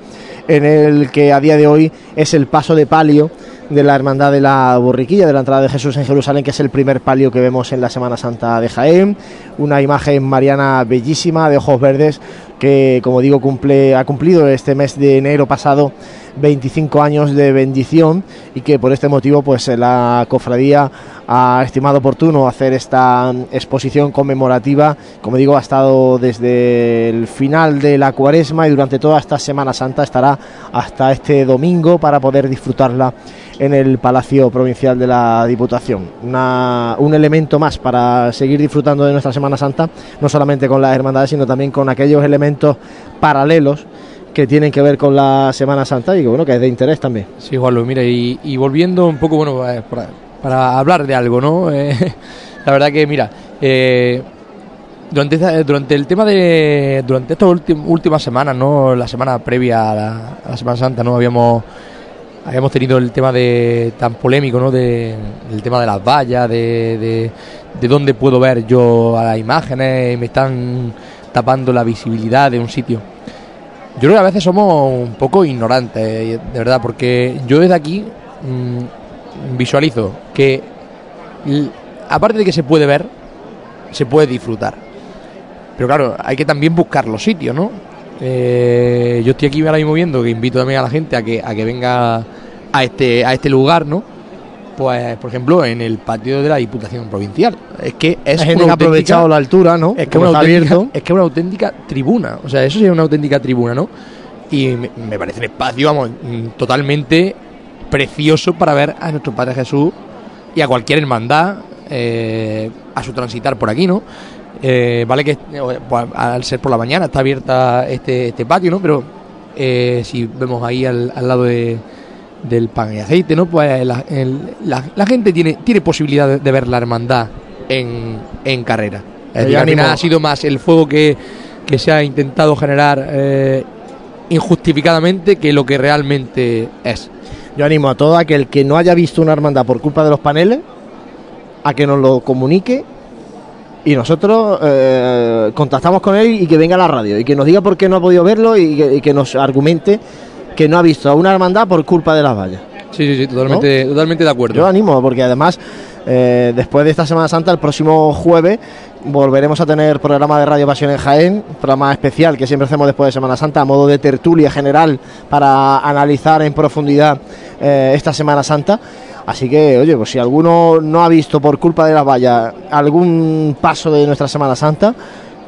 en el que a día de hoy es el paso de palio de la Hermandad de la Borriquilla, de la entrada de Jesús en Jerusalén, que es el primer palio que vemos en la Semana Santa de Jaén. Una imagen mariana bellísima, de ojos verdes, que como digo cumple, ha cumplido este mes de enero pasado 25 años de bendición y que por este motivo pues la cofradía ha estimado oportuno hacer esta exposición conmemorativa. Como digo ha estado desde el final de la cuaresma y durante toda esta Semana Santa estará hasta este domingo para poder disfrutarla en el Palacio Provincial de la Diputación. Un elemento más para seguir disfrutando de nuestra Semana Santa, no solamente con las hermandades, sino también con aquellos elementos paralelos que tienen que ver con la Semana Santa y que bueno, que es de interés también. Sí, Juanlu, mira, y, y volviendo un poco, bueno, eh, por, para hablar de algo, ¿no? Eh, la verdad que, mira, eh, durante, durante el tema de. Durante estas últim- últimas semanas, ¿no? La semana previa a la, a la Semana Santa, ¿no? Habíamos. Habíamos tenido el tema de tan polémico, ¿no? De, el tema de las vallas, de, de, de dónde puedo ver yo a las imágenes, me están tapando la visibilidad de un sitio. Yo creo que a veces somos un poco ignorantes, de verdad, porque yo desde aquí mm, visualizo que, aparte de que se puede ver, se puede disfrutar. Pero claro, hay que también buscar los sitios, ¿no? Eh, yo estoy aquí ahora mismo viendo que invito también a la gente a que, a que venga a este, a este lugar, ¿no? Pues, por ejemplo, en el patio de la Diputación Provincial. Es que es Hay gente una que ha aprovechado la altura, ¿no? Es que una abierto. es que una auténtica tribuna. O sea, eso sería una auténtica tribuna, ¿no? Y me, me parece un espacio, vamos, mm, totalmente precioso para ver a nuestro Padre Jesús y a cualquier hermandad eh, a su transitar por aquí, ¿no? Eh, vale que eh, pues, al ser por la mañana está abierta este, este patio, ¿no? Pero eh, si vemos ahí al, al lado de, del pan y aceite, ¿no? Pues la, el- la- la gente tiene, tiene posibilidad de, de ver la hermandad en, en carrera. Es decir, al final ha sido más el fuego que, que se ha intentado generar eh, injustificadamente que lo que realmente es. Yo animo a todo aquel que no haya visto una hermandad por culpa de los paneles a que nos lo comunique y nosotros eh, contactamos con él y que venga a la radio y que nos diga por qué no ha podido verlo y que, y que nos argumente que no ha visto a una hermandad por culpa de las vallas. Sí, sí, sí, totalmente, totalmente de acuerdo. Yo animo, porque además, eh, después de esta Semana Santa, el próximo jueves volveremos a tener programa de Radio Pasión en Jaén, programa especial que siempre hacemos después de Semana Santa, a modo de tertulia general para analizar en profundidad eh, esta Semana Santa. Así que, oye, pues si alguno no ha visto por culpa de las vallas algún paso de nuestra Semana Santa,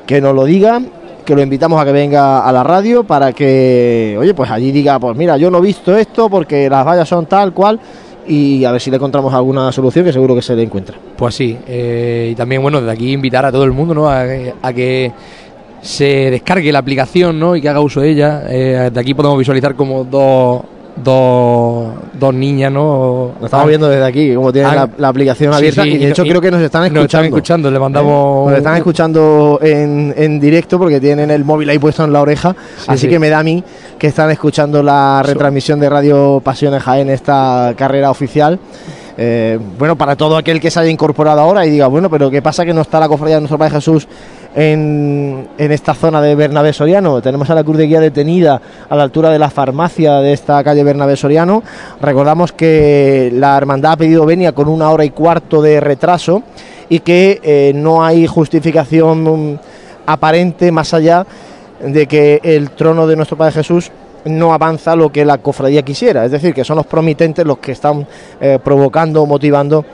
que nos lo diga, que lo invitamos a que venga a la radio para que, oye, pues allí diga, pues mira, yo no he visto esto porque las vallas son tal cual y a ver si le encontramos alguna solución que seguro que se le encuentra. Pues sí, eh, y también, bueno, desde aquí invitar a todo el mundo, ¿no? A, a que se descargue la aplicación, ¿no? Y que haga uso de ella. Eh, de aquí podemos visualizar como dos, dos, dos niñas, ¿no? Lo estamos viendo desde aquí, como tienen Ah, la, la aplicación sí, abierta sí, y de y hecho no- creo que nos están escuchando. nos están escuchando, le mandamos Nos están escuchando en, en directo porque tienen el móvil ahí puesto en la oreja, así sí. que me da a mí que están escuchando la retransmisión de Radio Pasiones Jaén, esta carrera oficial. Eh, bueno, para todo aquel que se haya incorporado ahora y diga, bueno, pero ¿qué pasa que no está la cofradía de nuestro Padre Jesús en, esta zona de Bernabé Soriano? Tenemos a la Cruz de Guía detenida a la altura de la farmacia de esta calle Bernabé Soriano. Recordamos que la hermandad ha pedido venia con una hora y cuarto de retraso y que eh, no hay justificación mm, aparente más allá de que el trono de nuestro Padre Jesús no avanza lo que la cofradía quisiera, es decir, que son los promitentes los que están eh, provocando o motivando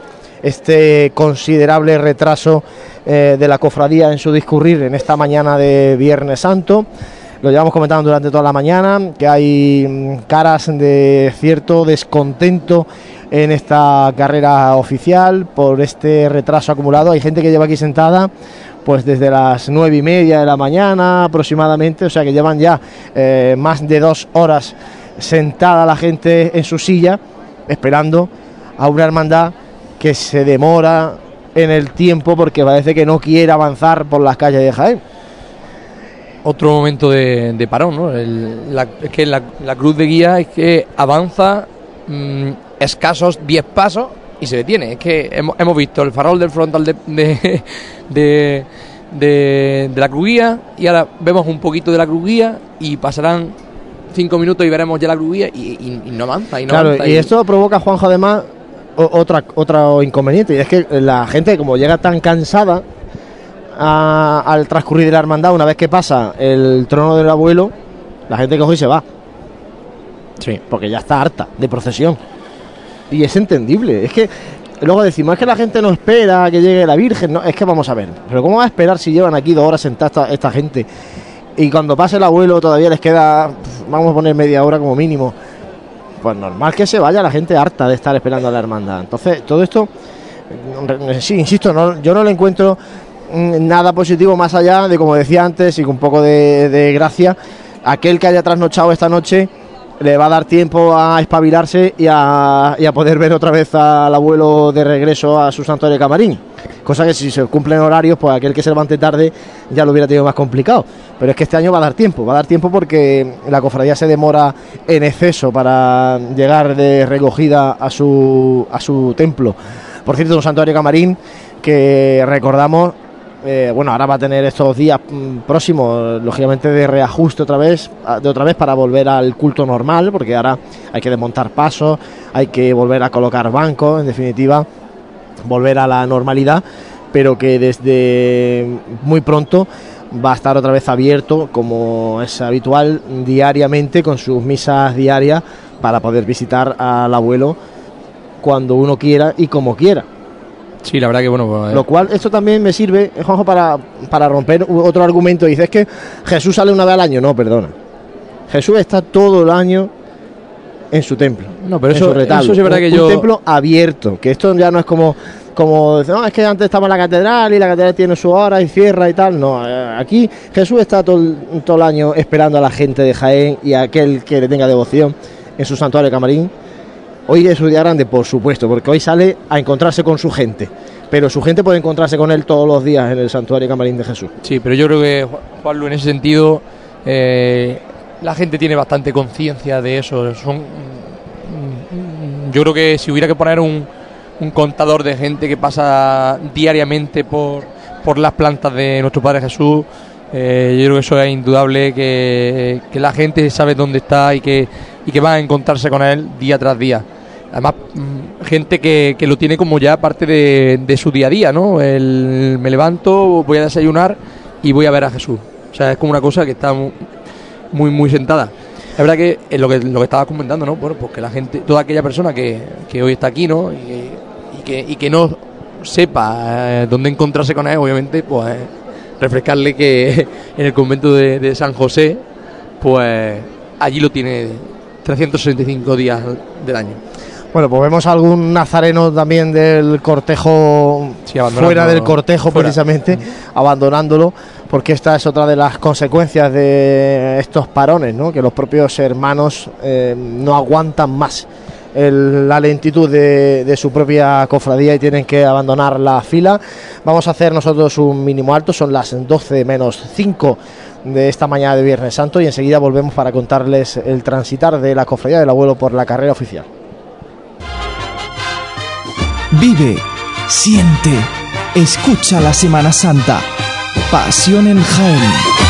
este considerable retraso eh, de la cofradía en su discurrir en esta mañana de Viernes Santo. Lo llevamos comentando durante toda la mañana, que hay mm, caras de cierto descontento en esta carrera oficial por este retraso acumulado. Hay gente que lleva aquí sentada pues desde las nueve y media de la mañana aproximadamente, o sea que llevan ya eh, más de dos horas sentada la gente en su silla esperando a una hermandad que se demora en el tiempo porque parece que no quiere avanzar por las calles de Jaén. otro momento de, de parón, ¿no? El- la- es que la, la cruz de guía es que avanza mm, escasos 10 pasos y se detiene. Es que hemos, hemos visto el farol del frontal de, de, de, de- de la cruz guía y ahora vemos un poquito de la cruz guía y pasarán 5 minutos y veremos ya la cruz guía y, y- y no avanza. Y no claro, avanza, y esto provoca, Juanjo, además, otra, otro inconveniente, y es que la gente, como llega tan cansada a- al transcurrir de la hermandad, una vez que pasa el trono del abuelo, la gente coge y se va. Sí. Porque ya está harta de procesión. Y es entendible. Es que luego decimos, es que la gente no espera que llegue la Virgen. No, es que vamos a ver. Pero ¿cómo va a esperar si llevan aquí dos horas sentada esta, esta gente? Y cuando pase el abuelo todavía les queda, vamos a poner media hora como mínimo. Pues normal que se vaya la gente harta de estar esperando a la hermandad. Entonces, todo esto, mm, sí, insisto, no- yo no le encuentro mm, nada positivo más allá de, como decía antes, y con un poco de, de gracia, aquel que haya trasnochado esta noche le va a dar tiempo a espabilarse y a, y a poder ver otra vez al abuelo de regreso a su santuario de Camarín. Cosa que si se cumplen horarios, pues aquel que se levante tarde ya lo hubiera tenido más complicado. Pero es que este año va a dar tiempo, va a dar tiempo porque la cofradía se demora en exceso para llegar de recogida a su, a su templo. Por cierto, un santuario Camarín que recordamos eh, bueno, ahora va a tener estos días mm, próximos, lógicamente, de reajuste otra vez, a- de otra vez para volver al culto normal, porque ahora hay que desmontar pasos, hay que volver a colocar bancos, en definitiva, volver a la normalidad, pero que desde muy pronto va a estar otra vez abierto, como es habitual, diariamente, con sus misas diarias, para poder visitar al abuelo cuando uno quiera y como quiera. Sí, la verdad que bueno, pues, Lo cual, esto también me sirve, eh, Juanjo, para, para romper otro argumento. Dice, es que Jesús sale una vez al año. No, perdona. Jesús está todo el año en su templo. No, pero en eso- su retablo. eso sí es verdad Un- que un yo- templo abierto, que esto ya no es como... Como, no, es que antes estaba en la catedral y la catedral tiene su hora y cierra y tal. No, eh, aquí Jesús está todo el, todo el año esperando a la gente de Jaén y a aquel que le tenga devoción en su santuario de Camarín. Hoy es su día grande, por supuesto, porque hoy sale a encontrarse con su gente. Pero su gente puede encontrarse con él todos los días en el santuario Camarín de Jesús. Sí, pero yo creo que Ju- Juanlu en ese sentido eh, la gente tiene bastante conciencia de eso. Son, mm, yo creo que si hubiera que poner un, contador de gente que pasa diariamente por, por las plantas de nuestro Padre Jesús, eh, yo creo que eso es indudable, que la gente sabe dónde está y que, y que va a encontrarse con él día tras día. Además, mm, gente que, que lo tiene como ya parte de, de su día a día, ¿no? El, me levanto, voy a desayunar y voy a ver a Jesús. O sea, es como una cosa que está mu- muy, muy sentada. Es verdad que es lo que, lo que estabas comentando, ¿no? Bueno, pues que la gente, toda aquella persona que, que hoy está aquí, ¿no? Y, que, y que no sepa eh, dónde encontrarse con él, obviamente, pues refrescarle que en el convento de, de San José, pues allí lo tiene 365 días del año. Bueno, pues vemos algún nazareno también del cortejo, fuera del cortejo fuera. precisamente, abandonándolo, porque esta es otra de las consecuencias de estos parones, ¿no? que los propios hermanos eh, no aguantan más el- la lentitud de, de su propia cofradía y tienen que abandonar la fila. Vamos a hacer nosotros un mínimo alto, son las 12 menos 5 de esta mañana de Viernes Santo y enseguida volvemos para contarles el transitar de la cofradía del abuelo por la carrera oficial. Vive, siente, escucha la Semana Santa. Pasión en Jaén.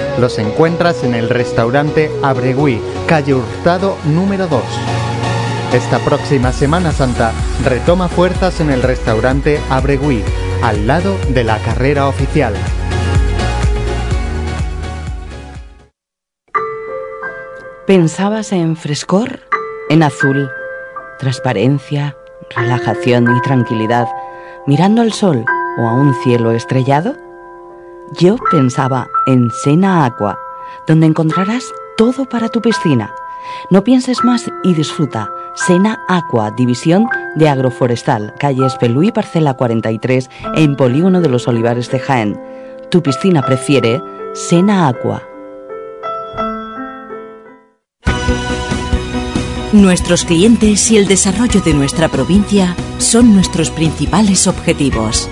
los encuentras en el restaurante Abregui, calle Hurtado número 2. Esta próxima Semana Santa retoma fuerzas en el restaurante Abregui, al lado de la carrera oficial. ¿Pensabas en frescor? En azul, transparencia, relajación y tranquilidad, mirando al sol o a un cielo estrellado? Yo pensaba en Sena Aqua, donde encontrarás todo para tu piscina. No pienses más y disfruta. Sena Aqua, división de agroforestal, calle Espelú parcela 43, en Polígono de los Olivares de Jaén. Tu piscina prefiere Sena Aqua. Nuestros clientes y el desarrollo de nuestra provincia son nuestros principales objetivos.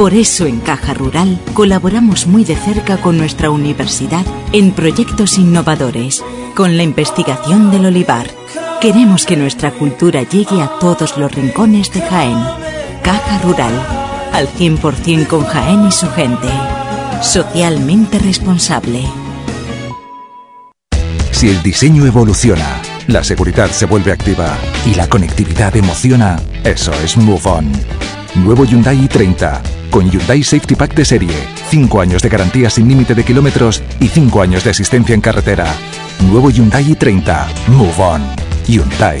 Por eso en Caja Rural colaboramos muy de cerca con nuestra universidad en proyectos innovadores, con la investigación del olivar. Queremos que nuestra cultura llegue a todos los rincones de Jaén. Caja Rural, al 100% con Jaén y su gente. Socialmente responsable. Si el diseño evoluciona, la seguridad se vuelve activa y la conectividad emociona, eso es Move On. Nuevo Hyundai i30, con Hyundai Safety Pack de serie, 5 años de garantía sin límite de kilómetros y 5 años de asistencia en carretera. Nuevo Hyundai i30, Move On. Hyundai.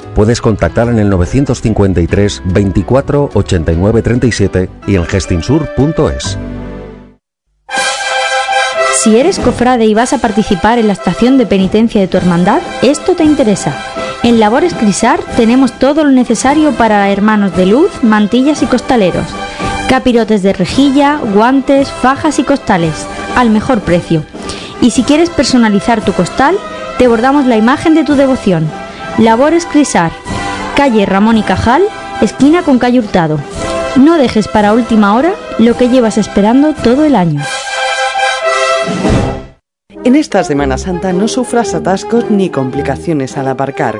Puedes contactar en el 953 24 89 37 y en gestinsur.es. Si eres cofrade y vas a participar en la estación de penitencia de tu hermandad, esto te interesa. En Labores Crisar tenemos todo lo necesario para hermanos de luz, mantillas y costaleros. Capirotes de rejilla, guantes, fajas y costales, al mejor precio. Y si quieres personalizar tu costal, te bordamos la imagen de tu devoción. Labores Crisar, calle Ramón y Cajal, esquina con calle Hurtado. No dejes para última hora lo que llevas esperando todo el año. En esta Semana Santa no sufras atascos ni complicaciones al aparcar.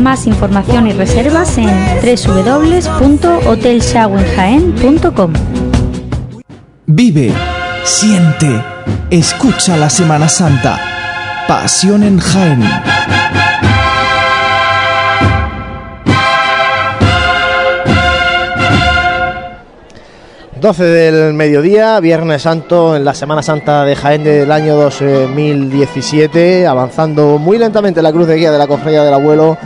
Más información y reservas en www.hotelshawenjaen.com. Vive, siente, escucha la Semana Santa. Pasión en Jaén. 12 del mediodía, Viernes Santo, en la Semana Santa de Jaén del año 2017, avanzando muy lentamente la cruz de guía de la Cofradía del Abuelo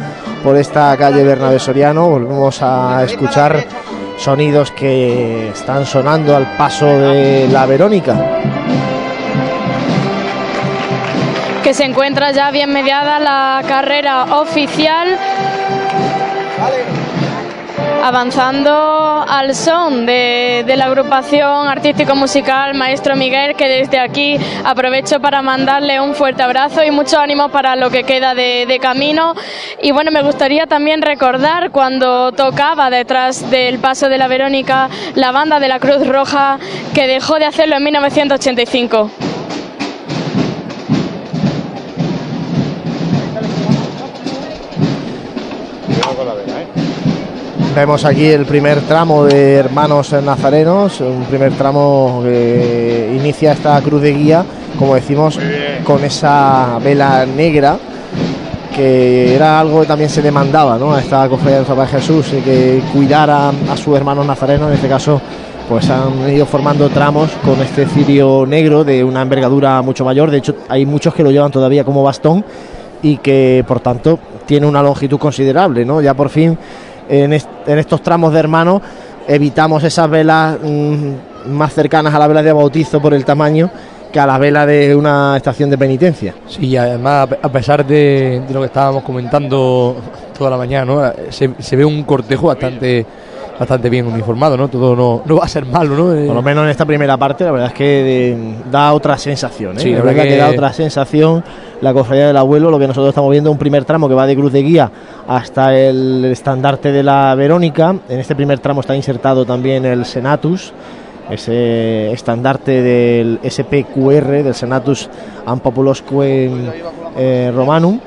por esta calle Bernabé Soriano. Volvemos a escuchar sonidos que están sonando al paso de la Verónica. Que se encuentra ya bien mediada la carrera oficial avanzando al son de, la agrupación artístico-musical Maestro Miguel, que desde aquí aprovecho para mandarle un fuerte abrazo y mucho ánimo para lo que queda de camino. Y bueno, me gustaría también recordar cuando tocaba detrás del paso de la Verónica la banda de la Cruz Roja, que dejó de hacerlo en 1985. Vemos aquí el primer tramo de Hermanos Nazarenos, un primer tramo que inicia esta cruz de guía, como decimos, con esa vela negra, que era algo que también se demandaba ¿no? a esta cofradía de Papá Jesús, que cuidara a sus hermanos nazarenos, en este caso pues han ido formando tramos con este cirio negro de una envergadura mucho mayor, de hecho hay muchos que lo llevan todavía como bastón y que por tanto tiene una longitud considerable, ¿no? Ya por fin en, est en estos tramos de hermanos evitamos esas velas mmm, más cercanas a la vela de bautizo por el tamaño que a la vela de una estación de penitencia. Sí, y además, a pesar de, lo que estábamos comentando toda la mañana, se ve un cortejo bastante bastante bien uniformado, ¿no? Todo no, no va a ser malo, ¿no? Eh, Por lo menos en esta primera parte, la verdad es que de, da otra sensación, ¿eh? Sí, la la verdad verdad que... que- da otra sensación la cofradía del abuelo, lo que nosotros estamos viendo un primer tramo que va de cruz de guía hasta el estandarte de la Verónica. En este primer tramo está insertado también el Senatus, ese estandarte del SPQR, del Senatus Ampopulosque eh, Romanum.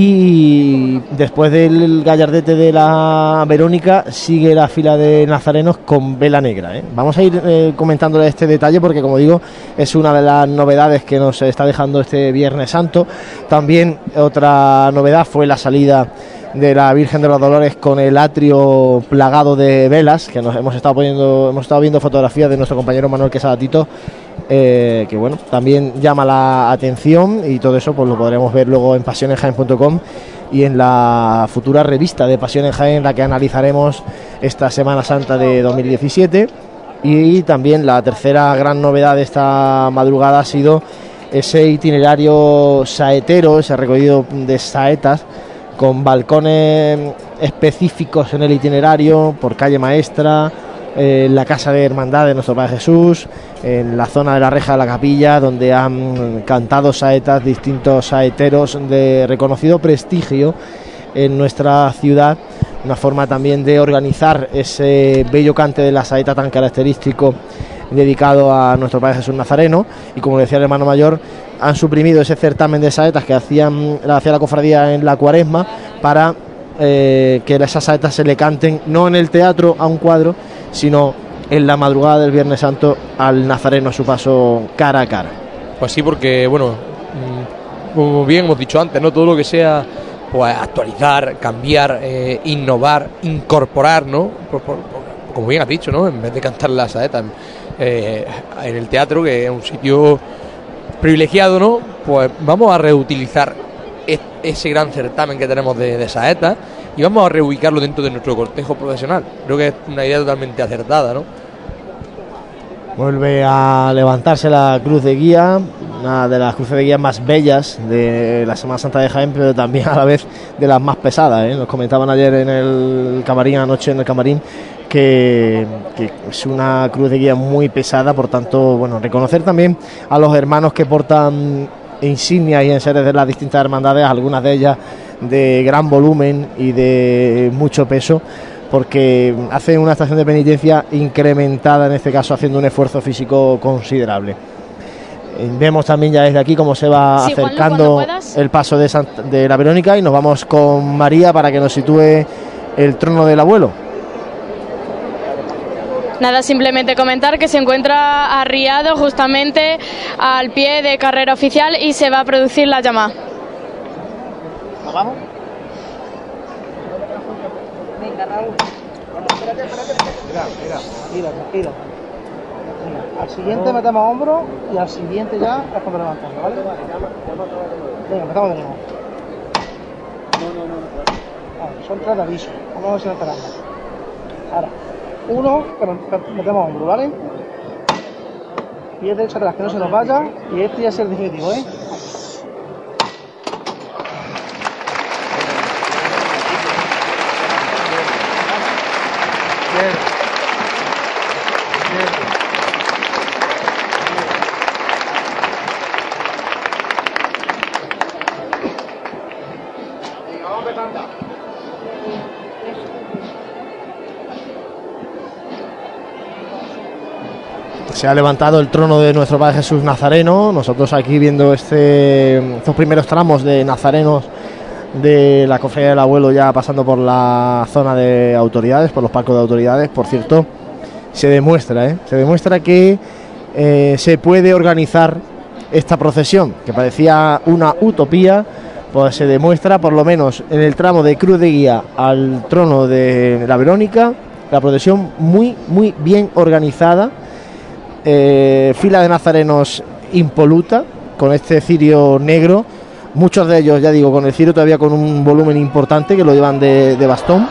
Y después del gallardete de la Verónica sigue la fila de nazarenos con vela negra. ¿eh? Vamos a ir eh, comentándole este detalle porque, como digo, es una de las novedades que nos está dejando este Viernes Santo. También otra novedad fue la salida de la Virgen de los Dolores con el atrio plagado de velas, que nos hemos estado poniendo, hemos estado viendo fotografías de nuestro compañero Manuel Quesada Tito, eh, que bueno, también llama la atención y todo eso pues lo podremos ver luego en pasionesjaen.com y en la futura revista de Pasiones Jaén, la que analizaremos esta Semana Santa de 2017. Y también la tercera gran novedad de esta madrugada ha sido ese itinerario saetero, ese recorrido de saetas con balcones específicos en el itinerario por calle maestra, en la casa de hermandad de nuestro Padre Jesús, en la zona de la reja de la capilla, donde han cantado saetas distintos saeteros de reconocido prestigio en nuestra ciudad. Una forma también de organizar ese bello cante de la saeta tan característico dedicado a nuestro Padre Jesús Nazareno. Y como decía el hermano mayor, han suprimido ese certamen de saetas que hacían, hacía la cofradía en la cuaresma para eh, que esas saetas se le canten no en el teatro a un cuadro, sino en la madrugada del Viernes Santo al Nazareno a su paso cara a cara. Pues sí, porque, bueno, mm, como bien hemos dicho antes, ¿no? Todo lo que sea pues actualizar, cambiar, eh, innovar, incorporar, ¿no? Por- por- como bien has dicho, ¿no? En vez de cantar la saeta eh, en el teatro, que es un sitio privilegiado, ¿no? Pues vamos a reutilizar es- ese gran certamen que tenemos de, de saetas y vamos a reubicarlo dentro de nuestro cortejo profesional. Creo que es una idea totalmente acertada, ¿no? Vuelve a levantarse la cruz de guía, una de las cruces de guía más bellas de la Semana Santa de Jaén, pero también a la vez de las más pesadas. ¿eh? Nos comentaban ayer en el camarín, anoche en el camarín, que, que es una cruz de guía muy pesada, por tanto, bueno, reconocer también a los hermanos que portan insignias y enseres de las distintas hermandades, algunas de ellas de gran volumen y de mucho peso porque hace una estación de penitencia incrementada, en este caso haciendo un esfuerzo físico considerable. Eh, Vemos también ya desde aquí cómo se va Sí, acercando el paso de la Verónica y nos vamos con María para que nos sitúe el trono del abuelo. Nada, simplemente comentar que se encuentra arriado justamente al pie de carrera oficial y se va a producir la llamada. vamos? Venga, Raúl. Mira, mira. Tranquila, tranquila. Venga, al siguiente metemos hombro y al siguiente ya es cuando levantamos, ¿vale? Venga, empezamos de nuevo. Vale, son tres de aviso. Vamos a ver si nos enteramos. Ahora, uno, metemos hombro, ¿vale? Pie derecho atrás, que no se nos vaya. Y este ya es el definitivo, ¿eh? Se ha levantado el trono de nuestro Padre Jesús Nazareno. Nosotros aquí viendo este, estos primeros tramos de nazarenos de la cofradía del abuelo ya pasando por la zona de autoridades, por los palcos de autoridades. Por cierto, se demuestra, ¿eh? se demuestra que eh, se puede organizar esta procesión, que parecía una utopía, pues se demuestra por lo menos en el tramo de Cruz de Guía al trono de la Verónica, la procesión muy, muy bien organizada eh, fila de nazarenos impoluta, con este cirio negro, muchos de ellos, ya digo, con el cirio todavía con un volumen importante que lo llevan de, de bastón.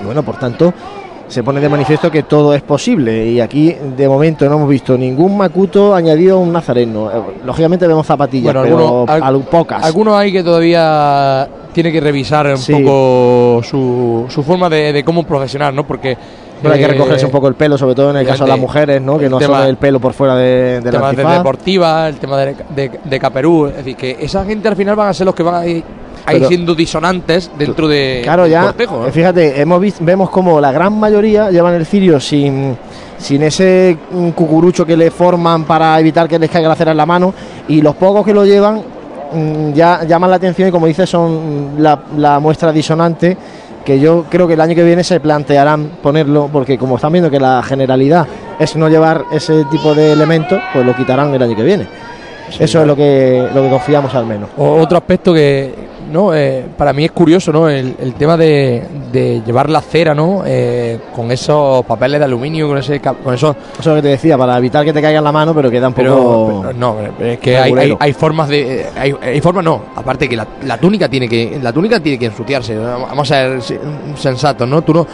Y bueno, por tanto, se pone de manifiesto que todo es posible. Y aquí, de momento, no hemos visto ningún macuto añadido a un nazareno. Eh, Lógicamente vemos zapatillas, Bueno, pero algunos- al- pocas. Algunos hay que todavía tiene que revisar un Sí. poco su, su forma de, de cómo profesionar, ¿no? Porque Pero hay que eh, recogerse un poco el pelo, sobre todo en el caso de las mujeres, ¿no? Que no solo el pelo por fuera de, de la de antifaz. deportiva, el tema de, de, de Caperú, es decir, que esa gente al final van a ser los que van a ir, a ir Pero- siendo disonantes dentro de Claro, ya. eh, Fíjate, hemos visto, vemos como la gran mayoría llevan el cirio sin, sin ese cucurucho que le forman para evitar que les caiga la cera en la mano. Y los pocos que lo llevan mm, ya llaman la atención y, como dices, son la, la muestra disonante. Que yo creo que el año que viene se plantearán ponerlo, porque como están viendo que la generalidad es no llevar ese tipo de elementos, pues lo quitarán el año que viene. Eso es lo que, lo que confiamos al menos. O- otro aspecto que ¿no? Eh, para mí es curioso, ¿no? El, el tema de, de llevar la cera, ¿no? Eh, con esos papeles de aluminio, con ese con esos Eso que te decía, para evitar que te caiga en la mano, pero queda un poco. pero no, es que hay, hay, hay formas de hay, hay formas no, aparte que la, la túnica tiene que la túnica tiene que ensuciarse. Vamos a ser sensatos, ¿no? Tú no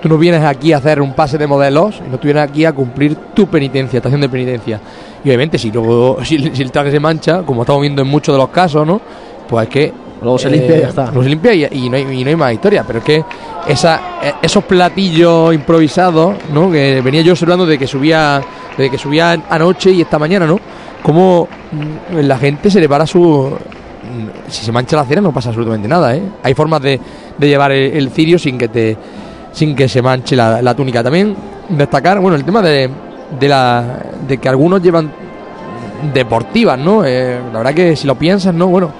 tú no vienes aquí a hacer un pase de modelos, no tú vienes aquí a cumplir tu penitencia, estación de penitencia. Y obviamente si luego si, si el traje se mancha, como estamos viendo en muchos de los casos, ¿no? Pues es que Luego se limpia y ya está. Luego se limpia y, y no hay, y no hay más historia, pero es que esa, eh, esos platillos improvisados, ¿no? Que venía yo observando de que subía, de que subía anoche y esta mañana, ¿no? Como mm, la gente se le para su mm, si se mancha la cera no pasa absolutamente nada, ¿eh? Hay formas de, de llevar el, el cirio sin que te sin que se manche la, la túnica. También destacar, bueno, el tema de, de la de que algunos llevan deportivas, ¿no? Eh, la verdad que si lo piensas, ¿no? Bueno,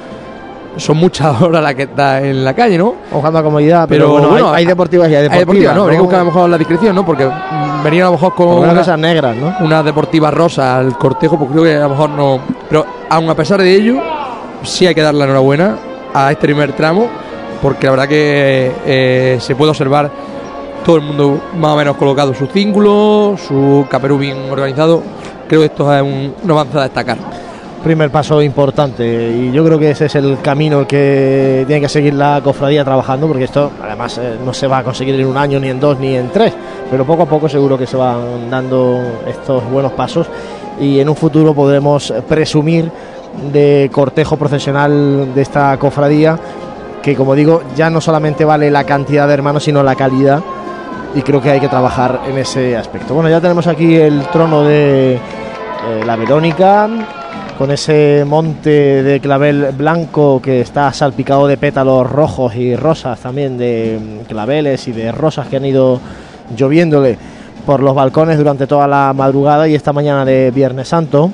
son muchas horas las que está en la calle, ¿no? Buscando la comodidad, pero, bueno, hay, hay deportivas y hay deportivas. ¿no? Habría que buscar a lo mejor la discreción, ¿no? Porque venir a lo mejor con Por lo menos una, esas negras, ¿no? una deportiva rosa al cortejo, pues creo que a lo mejor no. Pero aun a pesar de ello, sí hay que dar la enhorabuena a este primer tramo, porque la verdad que eh, se puede observar todo el mundo más o menos colocado su cíngulo, su caperú bien organizado. Creo que esto es un, un avance a destacar. Primer paso importante y yo creo que ese es el camino que tiene que seguir la cofradía trabajando porque esto además eh, no se va a conseguir en un año ni en dos ni en tres pero poco a poco seguro que se van dando estos buenos pasos y en un futuro podremos presumir de cortejo profesional de esta cofradía que como digo ya no solamente vale la cantidad de hermanos sino la calidad y creo que hay que trabajar en ese aspecto. Bueno, ya tenemos aquí el trono de eh, la Verónica con ese monte de clavel blanco que está salpicado de pétalos rojos y rosas también de mm, claveles y de rosas que han ido lloviéndole por los balcones durante toda la madrugada y esta mañana de Viernes Santo.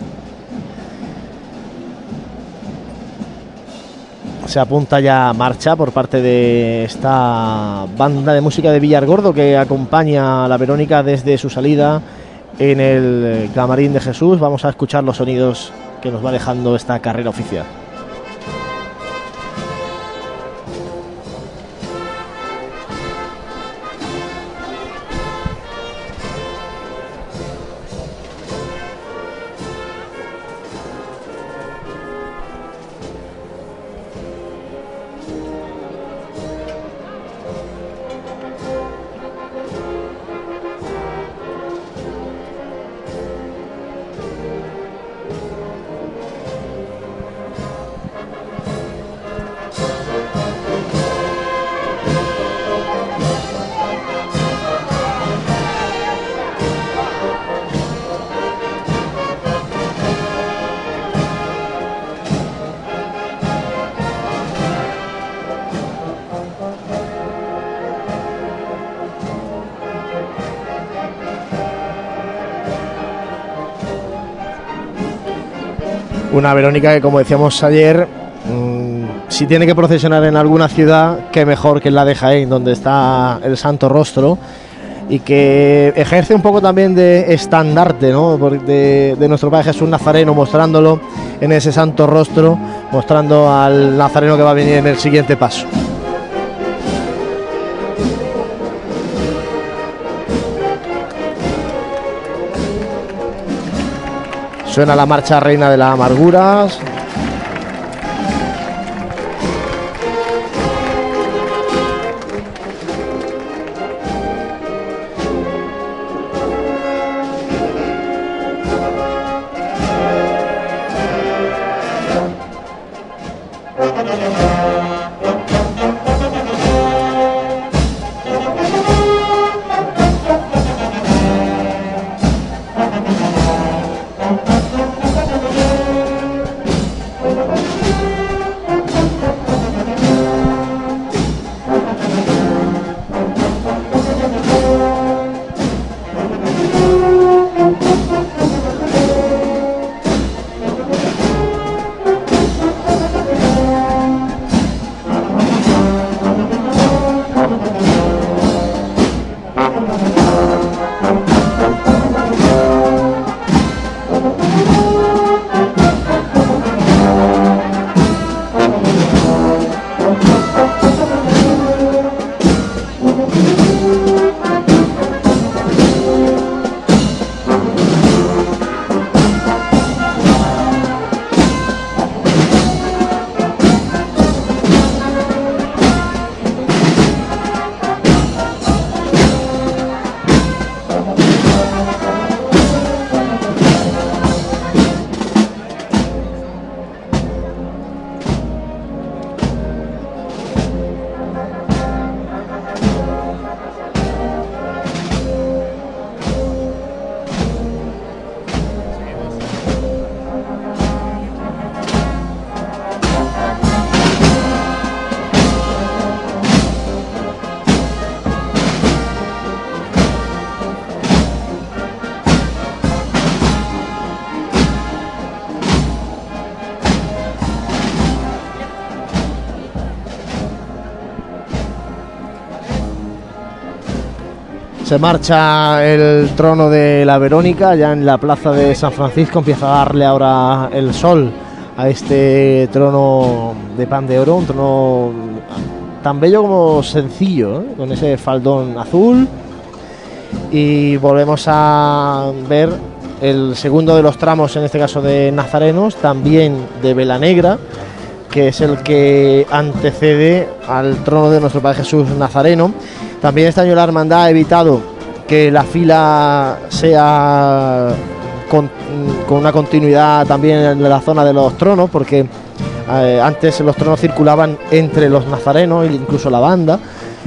Se apunta ya marcha por parte de esta banda de música de Villargordo que acompaña a la Verónica desde su salida en el camarín de Jesús. Vamos a escuchar los sonidos que nos va dejando esta carrera oficial. Una Verónica que, como decíamos ayer, mmm, si tiene que procesionar en alguna ciudad, qué mejor que en la de Jaén, donde está el Santo Rostro, y que ejerce un poco también de estandarte ¿no? De, de nuestro Padre Jesús Nazareno, mostrándolo en ese Santo Rostro, mostrando al Nazareno que va a venir en el siguiente paso. Suena la marcha Reina de las Amarguras. Se marcha el trono de la Verónica, ya en la plaza de San Francisco empieza a darle ahora el sol a este trono de pan de oro, un trono tan bello como sencillo, ¿eh? con ese faldón azul. Y volvemos a ver el segundo de los tramos, en este caso de Nazarenos, también de Vela Negra, que es el que antecede al trono de nuestro Padre Jesús Nazareno. También este año la hermandad ha evitado que la fila sea con, una continuidad también en la zona de los tronos, porque eh, antes los tronos circulaban entre los nazarenos e incluso la banda,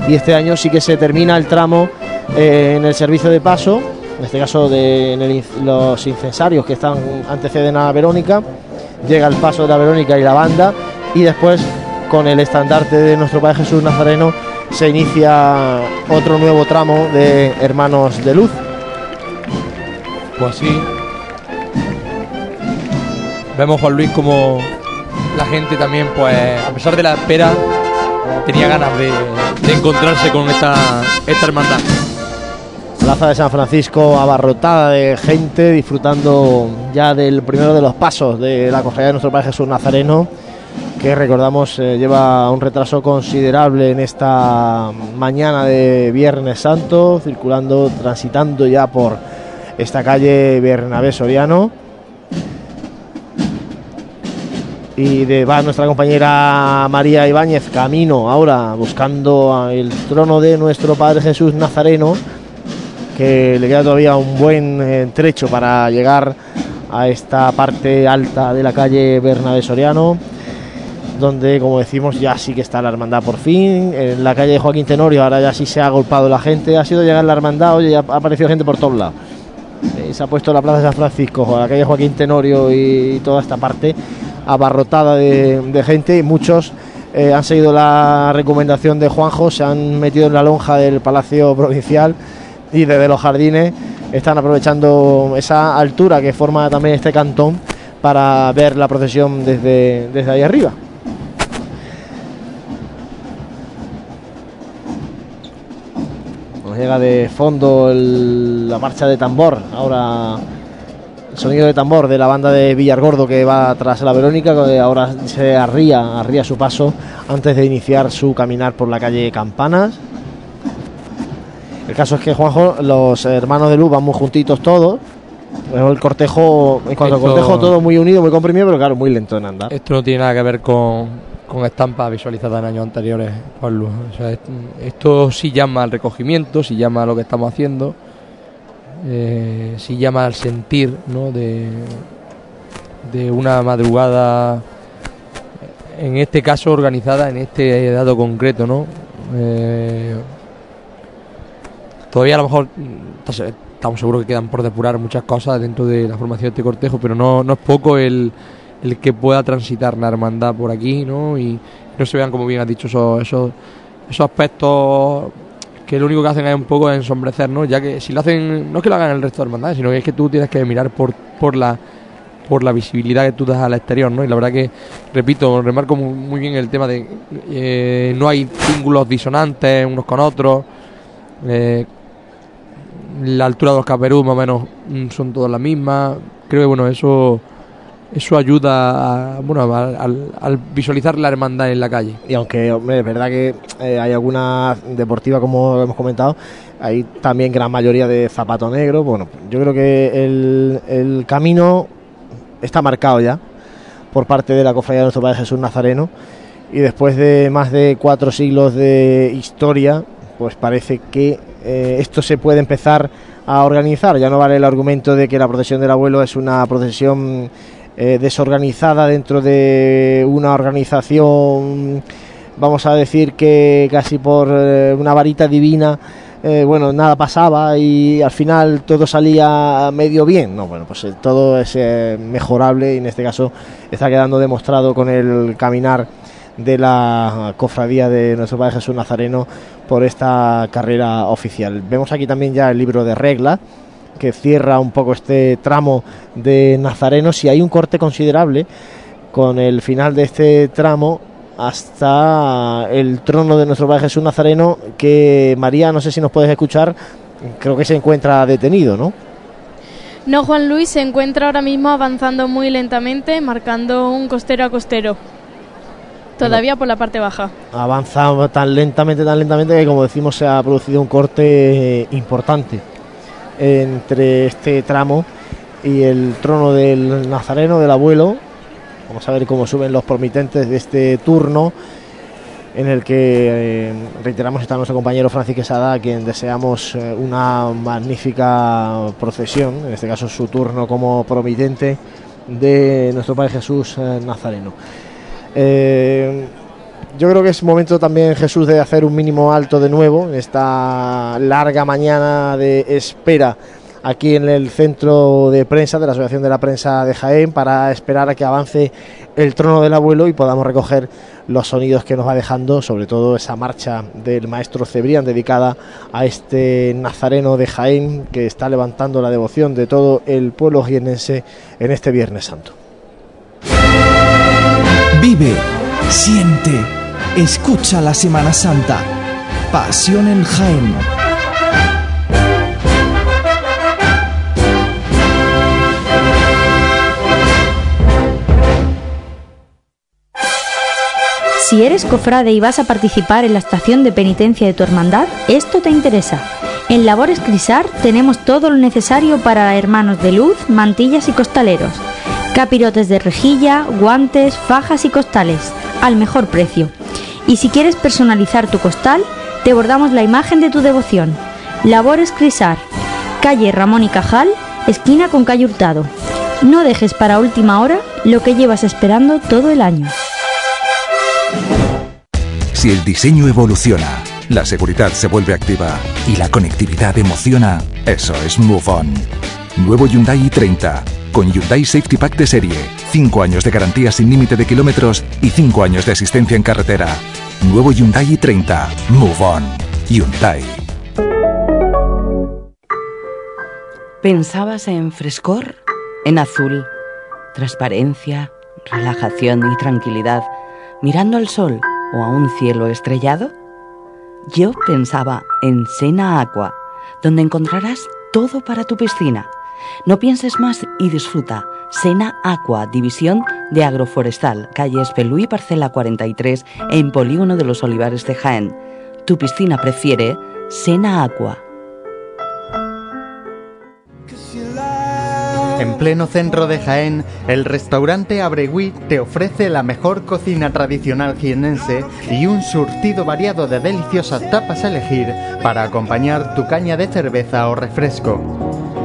y este año sí que se termina el tramo eh, en el servicio de paso, en este caso de en los incensarios que están anteceden a Verónica, llega el paso de la Verónica y la banda, y después con el estandarte de nuestro Padre Jesús Nazareno se inicia otro nuevo tramo de Hermanos de Luz. Pues así. Vemos Juan Luis como la gente también, pues, a pesar de la espera, tenía ganas de, de encontrarse con esta, esta hermandad. Plaza de San Francisco abarrotada de gente disfrutando ya del primero de los pasos de la cofradía de nuestro Padre Jesús Nazareno, que recordamos eh, lleva un retraso considerable en esta mañana de Viernes Santo, circulando, transitando ya por esta calle Bernabé Soriano. Y va nuestra compañera María Ibáñez camino ahora buscando el trono de nuestro Padre Jesús Nazareno que le queda todavía un buen trecho para llegar a esta parte alta de la calle Bernabé Soriano, donde, como decimos, ya sí que está la hermandad por fin. En la calle Joaquín Tenorio ahora ya sí se ha agolpado la gente. Ha sido llegar la hermandad, oye, ha aparecido gente por todos lados. Eh, se ha puesto la plaza de San Francisco, la calle Joaquín Tenorio y toda esta parte abarrotada de, de gente y muchos eh, han seguido la recomendación de Juanjo, se han metido en la lonja del Palacio Provincial y desde los jardines están aprovechando esa altura que forma también este cantón para ver la procesión desde ahí arriba. Llega de fondo el- la marcha de tambor, ahora el sonido de tambor de la banda de Villargordo que va tras la Verónica, que ahora se arría, arría su paso antes de iniciar su caminar por la calle Campanas. El caso es que Juanjo, los hermanos de Luz van muy juntitos todos. El cortejo, en cuanto al cortejo, todo muy unido, muy comprimido, pero claro, muy lento en andar. Esto no tiene nada que ver con, con estampas visualizadas en años anteriores, Juan Luis. O sea, est- esto sí llama al recogimiento, sí llama a lo que estamos haciendo, eh, sí llama al sentir ¿no? de, una madrugada, en este caso organizada en este dado concreto, ¿no? Eh, todavía a lo mejor estamos seguros que quedan por depurar muchas cosas dentro de la formación de este cortejo, pero no, no es poco el, el que pueda transitar la hermandad por aquí, ¿no? Y no se vean, como bien has dicho, esos, esos, aspectos que lo único que hacen es un poco ensombrecer, ¿no? Ya que si lo hacen, no es que lo hagan el resto de hermandades, sino que es que tú tienes que mirar por, por la por la visibilidad que tú das al exterior, ¿no? Y la verdad que, repito, remarco muy, muy bien el tema de eh, no hay cíngulos disonantes unos con otros, eh, la altura de los caperús más o menos mm, son todas las mismas. Creo que bueno, eso eso ayuda a, bueno, al, al- al visualizar la hermandad en la calle. Y aunque, hombre, es verdad que eh, hay alguna deportiva, como hemos comentado, hay también gran mayoría de zapato negro. Bueno, yo creo que el, el camino está marcado ya por parte de la cofradía de nuestro Padre Jesús Nazareno. Y después de más de cuatro siglos de historia, pues parece que eh, esto se puede empezar a organizar. Ya no vale el argumento de que la procesión del abuelo es una procesión eh, desorganizada dentro de una organización, vamos a decir que casi por eh, una varita divina, eh, bueno, nada pasaba y al final todo salía medio bien. No, bueno, pues todo es mejorable y en este caso está quedando demostrado con el caminar de la cofradía de nuestro Padre Jesús Nazareno por esta carrera oficial. Vemos aquí también ya el libro de reglas que cierra un poco este tramo de Nazarenos y hay un corte considerable con el final de este tramo hasta el trono de nuestro Padre Jesús Nazareno que María, no sé si nos puedes escuchar, creo que se encuentra detenido, ¿no? No, Juan Luis se encuentra ahora mismo avanzando muy lentamente, marcando un costero a costero. Todavía por la parte baja. Avanza tan lentamente, tan lentamente que como decimos se ha producido un corte eh, importante entre este tramo y el trono del nazareno, del abuelo. Vamos a ver cómo suben los promitentes de este turno en el que eh, reiteramos está nuestro compañero Francis Quesada, a quien deseamos eh, una magnífica procesión, en este caso su turno como promitente de nuestro Padre Jesús eh, Nazareno. Yo creo que es momento también Jesús de hacer un mínimo alto de nuevo en esta larga mañana de espera aquí en el centro de prensa de la Asociación de la Prensa de Jaén para esperar a que avance el trono del abuelo y podamos recoger los sonidos que nos va dejando, sobre todo esa marcha del maestro Cebrián dedicada a este nazareno de Jaén que está levantando la devoción de todo el pueblo jienense en este Viernes Santo. Vive, siente, escucha la Semana Santa. Pasión en Jaén. Si eres cofrade y vas a participar en la estación de penitencia de tu hermandad, esto te interesa. En Labores Crisar tenemos todo lo necesario para hermanos de luz, mantillas y costaleros. Capirotes de rejilla, guantes, fajas y costales, al mejor precio. Y si quieres personalizar tu costal, te bordamos la imagen de tu devoción. Labores Crisar, calle Ramón y Cajal, esquina con calle Hurtado. No dejes para última hora lo que llevas esperando todo el año. Si el diseño evoluciona, la seguridad se vuelve activa y la conectividad emociona, eso es Move On. Nuevo Hyundai i30 con Hyundai Safety Pack de serie, 5 años de garantía sin límite de kilómetros y 5 años de asistencia en carretera. Nuevo Hyundai i30. Move On. Hyundai. ¿Pensabas en frescor? En azul, transparencia, relajación y tranquilidad, mirando al sol o a un cielo estrellado? Yo pensaba en Sena Aqua, donde encontrarás todo para tu piscina. No pienses más y disfruta. Sena Aqua, división de agroforestal, calle Espelú parcela 43, en Polígono de los Olivares de Jaén. Tu piscina prefiere Sena Aqua. En pleno centro de Jaén, el restaurante Abregui te ofrece la mejor cocina tradicional jienense y un surtido variado de deliciosas tapas a elegir para acompañar tu caña de cerveza o refresco.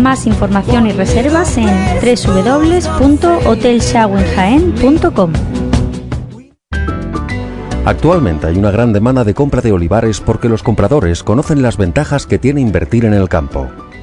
Más información y reservas en www.hotelshawenjaen.com. Actualmente hay una gran demanda de compra de olivares porque los compradores conocen las ventajas que tiene invertir en el campo.